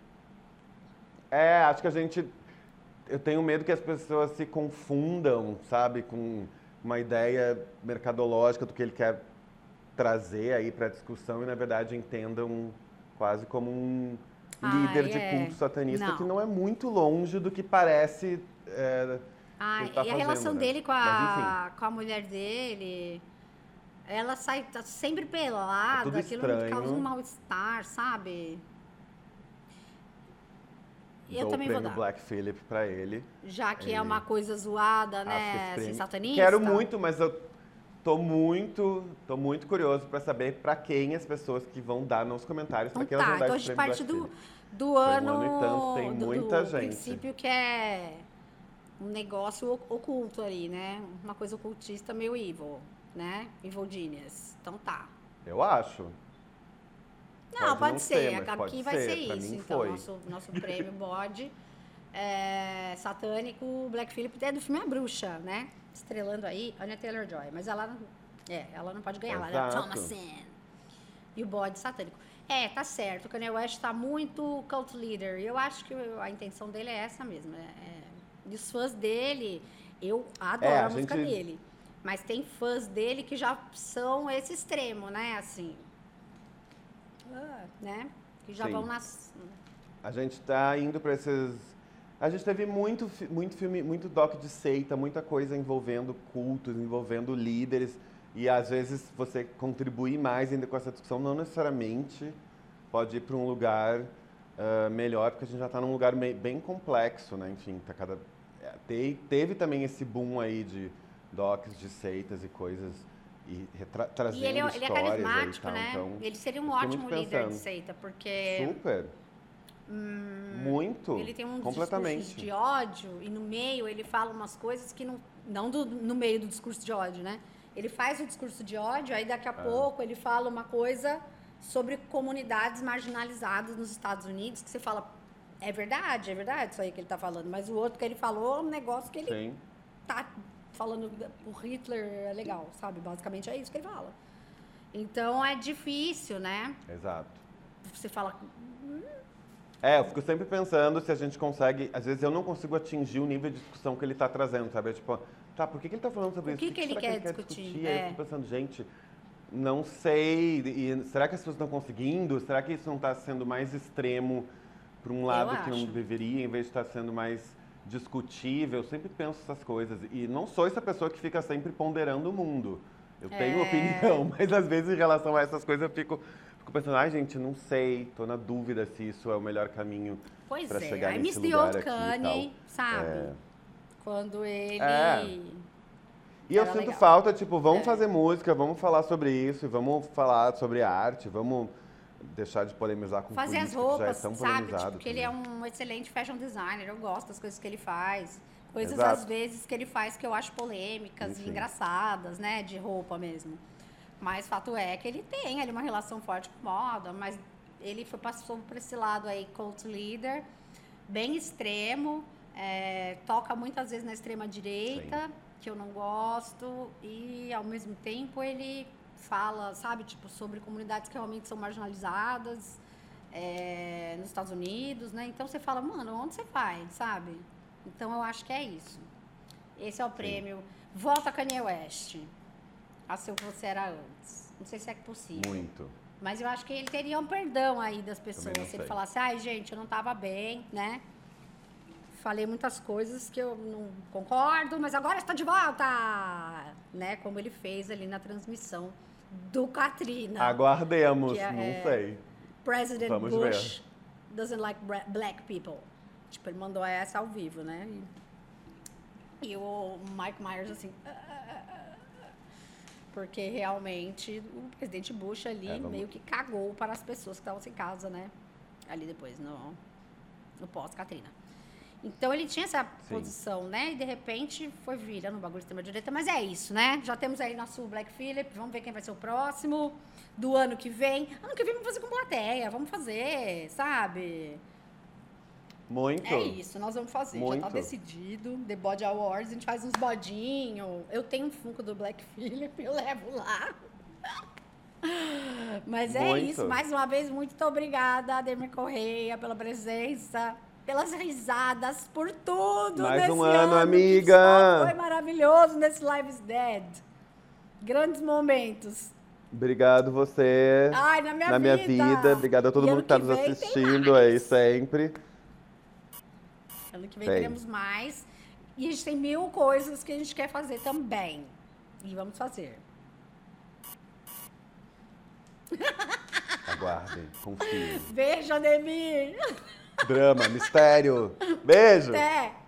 É, acho que a gente. Eu tenho medo que as pessoas se confundam, sabe, com uma ideia mercadológica do que ele quer trazer aí para a discussão e, na verdade, entendam quase como um Ai, líder de é. culto satanista Não. que não é muito longe do que parece. é, Ah, tá e a relação fazendo, né? dele com Mas, a, com a mulher dele. Ela sai tá sempre pelada, É aquilo me causa um mal-estar, sabe? Eu dou também o vou dar. Black Phillip para ele. Já que é Ele- uma coisa zoada, né? Assim, satanista. Quero muito, mas eu tô muito, tô muito curioso para saber para quem as pessoas que vão dar nos comentários, para Então quem elas tá, vão dar então a esse prêmio do, do um ano. ano e tanto, tem do, muita do gente. princípio que é um negócio oculto ali, né? Uma coisa ocultista meio evil, né? Evil genius. Então tá. Eu acho. Não, Pode pode, não ser. ser, mas Aqui vai ser. ser isso. então, foi. nosso, nosso prêmio bode é, satânico, Black Phillip, é do filme A Bruxa, né? Estrelando aí Anya Taylor-Joy. Mas ela não, é, ela não pode ganhar, ela é Exato. Thomasin. E o bode satânico. É, tá certo. O Kanye West tá muito cult leader. E eu acho que a intenção dele é essa mesmo. É, é- e os fãs dele, eu adoro É, a, a música gente- dele. Mas tem fãs dele que já são esse extremo, né? Assim. Ah, né? Que já Sim. vão nas. A gente tá indo para esses. A gente teve muito, muito filme, muito doc de seita, muita coisa envolvendo cultos, envolvendo líderes. E às vezes você contribuir mais ainda com essa discussão, não necessariamente pode ir para um lugar ah, melhor, porque a gente já está num lugar bem complexo, né? Enfim, tá cada... é, te- teve também esse boom aí de docs de seitas e coisas e retra- trazendo E ele, é- ele é carismático, né? então, ele seria um ótimo muito líder de seita, porque super. Muito. Hum, ele tem um completamente. discurso de ódio e no meio ele fala umas coisas que não. Não do- no meio do discurso de ódio, né? Ele faz o discurso de ódio, aí daqui a pouco ele fala uma coisa sobre comunidades marginalizadas nos Estados Unidos, que você fala. É verdade, é verdade isso aí que ele tá falando. Mas o outro que ele falou é um negócio que ele Sim. tá falando o Hitler é legal, sabe? Basicamente é isso que ele fala. Então é difícil, né? Exato. Você fala, É, eu fico sempre pensando se a gente consegue. Às vezes eu não consigo atingir o nível de discussão que ele está trazendo, sabe? É Tipo, tá, por que, que ele está falando sobre O isso? que que ele quer quer discutir? discutir? Aí É. eu fico pensando, gente, não sei. E será que as pessoas estão conseguindo? Será que isso não está sendo mais extremo para um lado que não deveria, em vez de estar tá sendo mais discutível? Eu sempre penso essas coisas. E não sou essa pessoa que fica sempre ponderando o mundo. Eu é... tenho opinião, mas às vezes em relação a essas coisas eu fico, fico pensando, ai ah, gente, não sei, tô na dúvida se isso é o melhor caminho para é. chegar nesse lugar aqui Kanye, sabe? É... Quando ele... É. E eu sinto legal. falta, tipo, vamos é. fazer música, vamos falar sobre isso, vamos falar sobre arte, vamos deixar de polemizar com Fazer as roupas, já é sabe? Tipo, porque ele é um excelente fashion designer, eu gosto das coisas que ele faz. Coisas, Exato. às vezes, que ele faz que eu acho polêmicas Enfim. e engraçadas, né? De roupa mesmo. Mas fato é que ele tem ali uma relação forte com moda, mas ele foi, passou por esse lado aí, cult leader, bem extremo, é, toca muitas vezes na extrema direita, Sim. que eu não gosto, e ao mesmo tempo ele fala, sabe, tipo, sobre comunidades que realmente são marginalizadas é, nos Estados Unidos, né? Então você fala, mano, onde você vai, sabe? Então eu acho que é isso. Esse é o prêmio. Sim. Volta Kanye West a ser o que você era antes. Não sei se é possível. Muito. Mas eu acho que ele teria um perdão aí das pessoas. Se ele falasse, ai, gente, eu não estava bem, né? Falei muitas coisas que eu não concordo, mas agora está de volta! Né? Como ele fez ali na transmissão do Katrina. Aguardemos, é, não é, sei. President Vamos Bush ver. doesn't like black people. Tipo, ele mandou essa ao vivo, né? E, e o Mike Myers, assim. Ah, ah, ah, porque realmente o presidente Bush ali é, meio que cagou para as pessoas que estavam sem casa, né? Ali depois, no, no pós-Katrina. Então ele tinha essa Sim. posição, né? E de repente foi virando um bagulho de extrema-direita. Mas é isso, né? Já temos aí nosso Black Phillip. Vamos ver quem vai ser o próximo do ano que vem. Ano que vem vamos fazer com plateia. Vamos fazer, sabe? Muito. É isso, nós vamos fazer. Muito. Já tá decidido. The Body Awards, a gente faz uns bodinhos. Eu tenho um Funko do Black Phillip, eu levo lá. Mas é muito. isso. Mais uma vez, muito obrigada, Ademir Correia, pela presença, pelas risadas, por tudo. Mais um ano, ano amiga. Foi maravilhoso nesse Lives Dead. Grandes momentos. Obrigado você. Ai, na minha na vida. Minha vida. Obrigado a todo e mundo que está nos assistindo aí sempre. Ano que vem tem. teremos mais. E a gente tem mil coisas que a gente quer fazer também. E vamos fazer. Aguardem, confiem. Beijo, Ademir. Drama, mistério. Beijo. Até.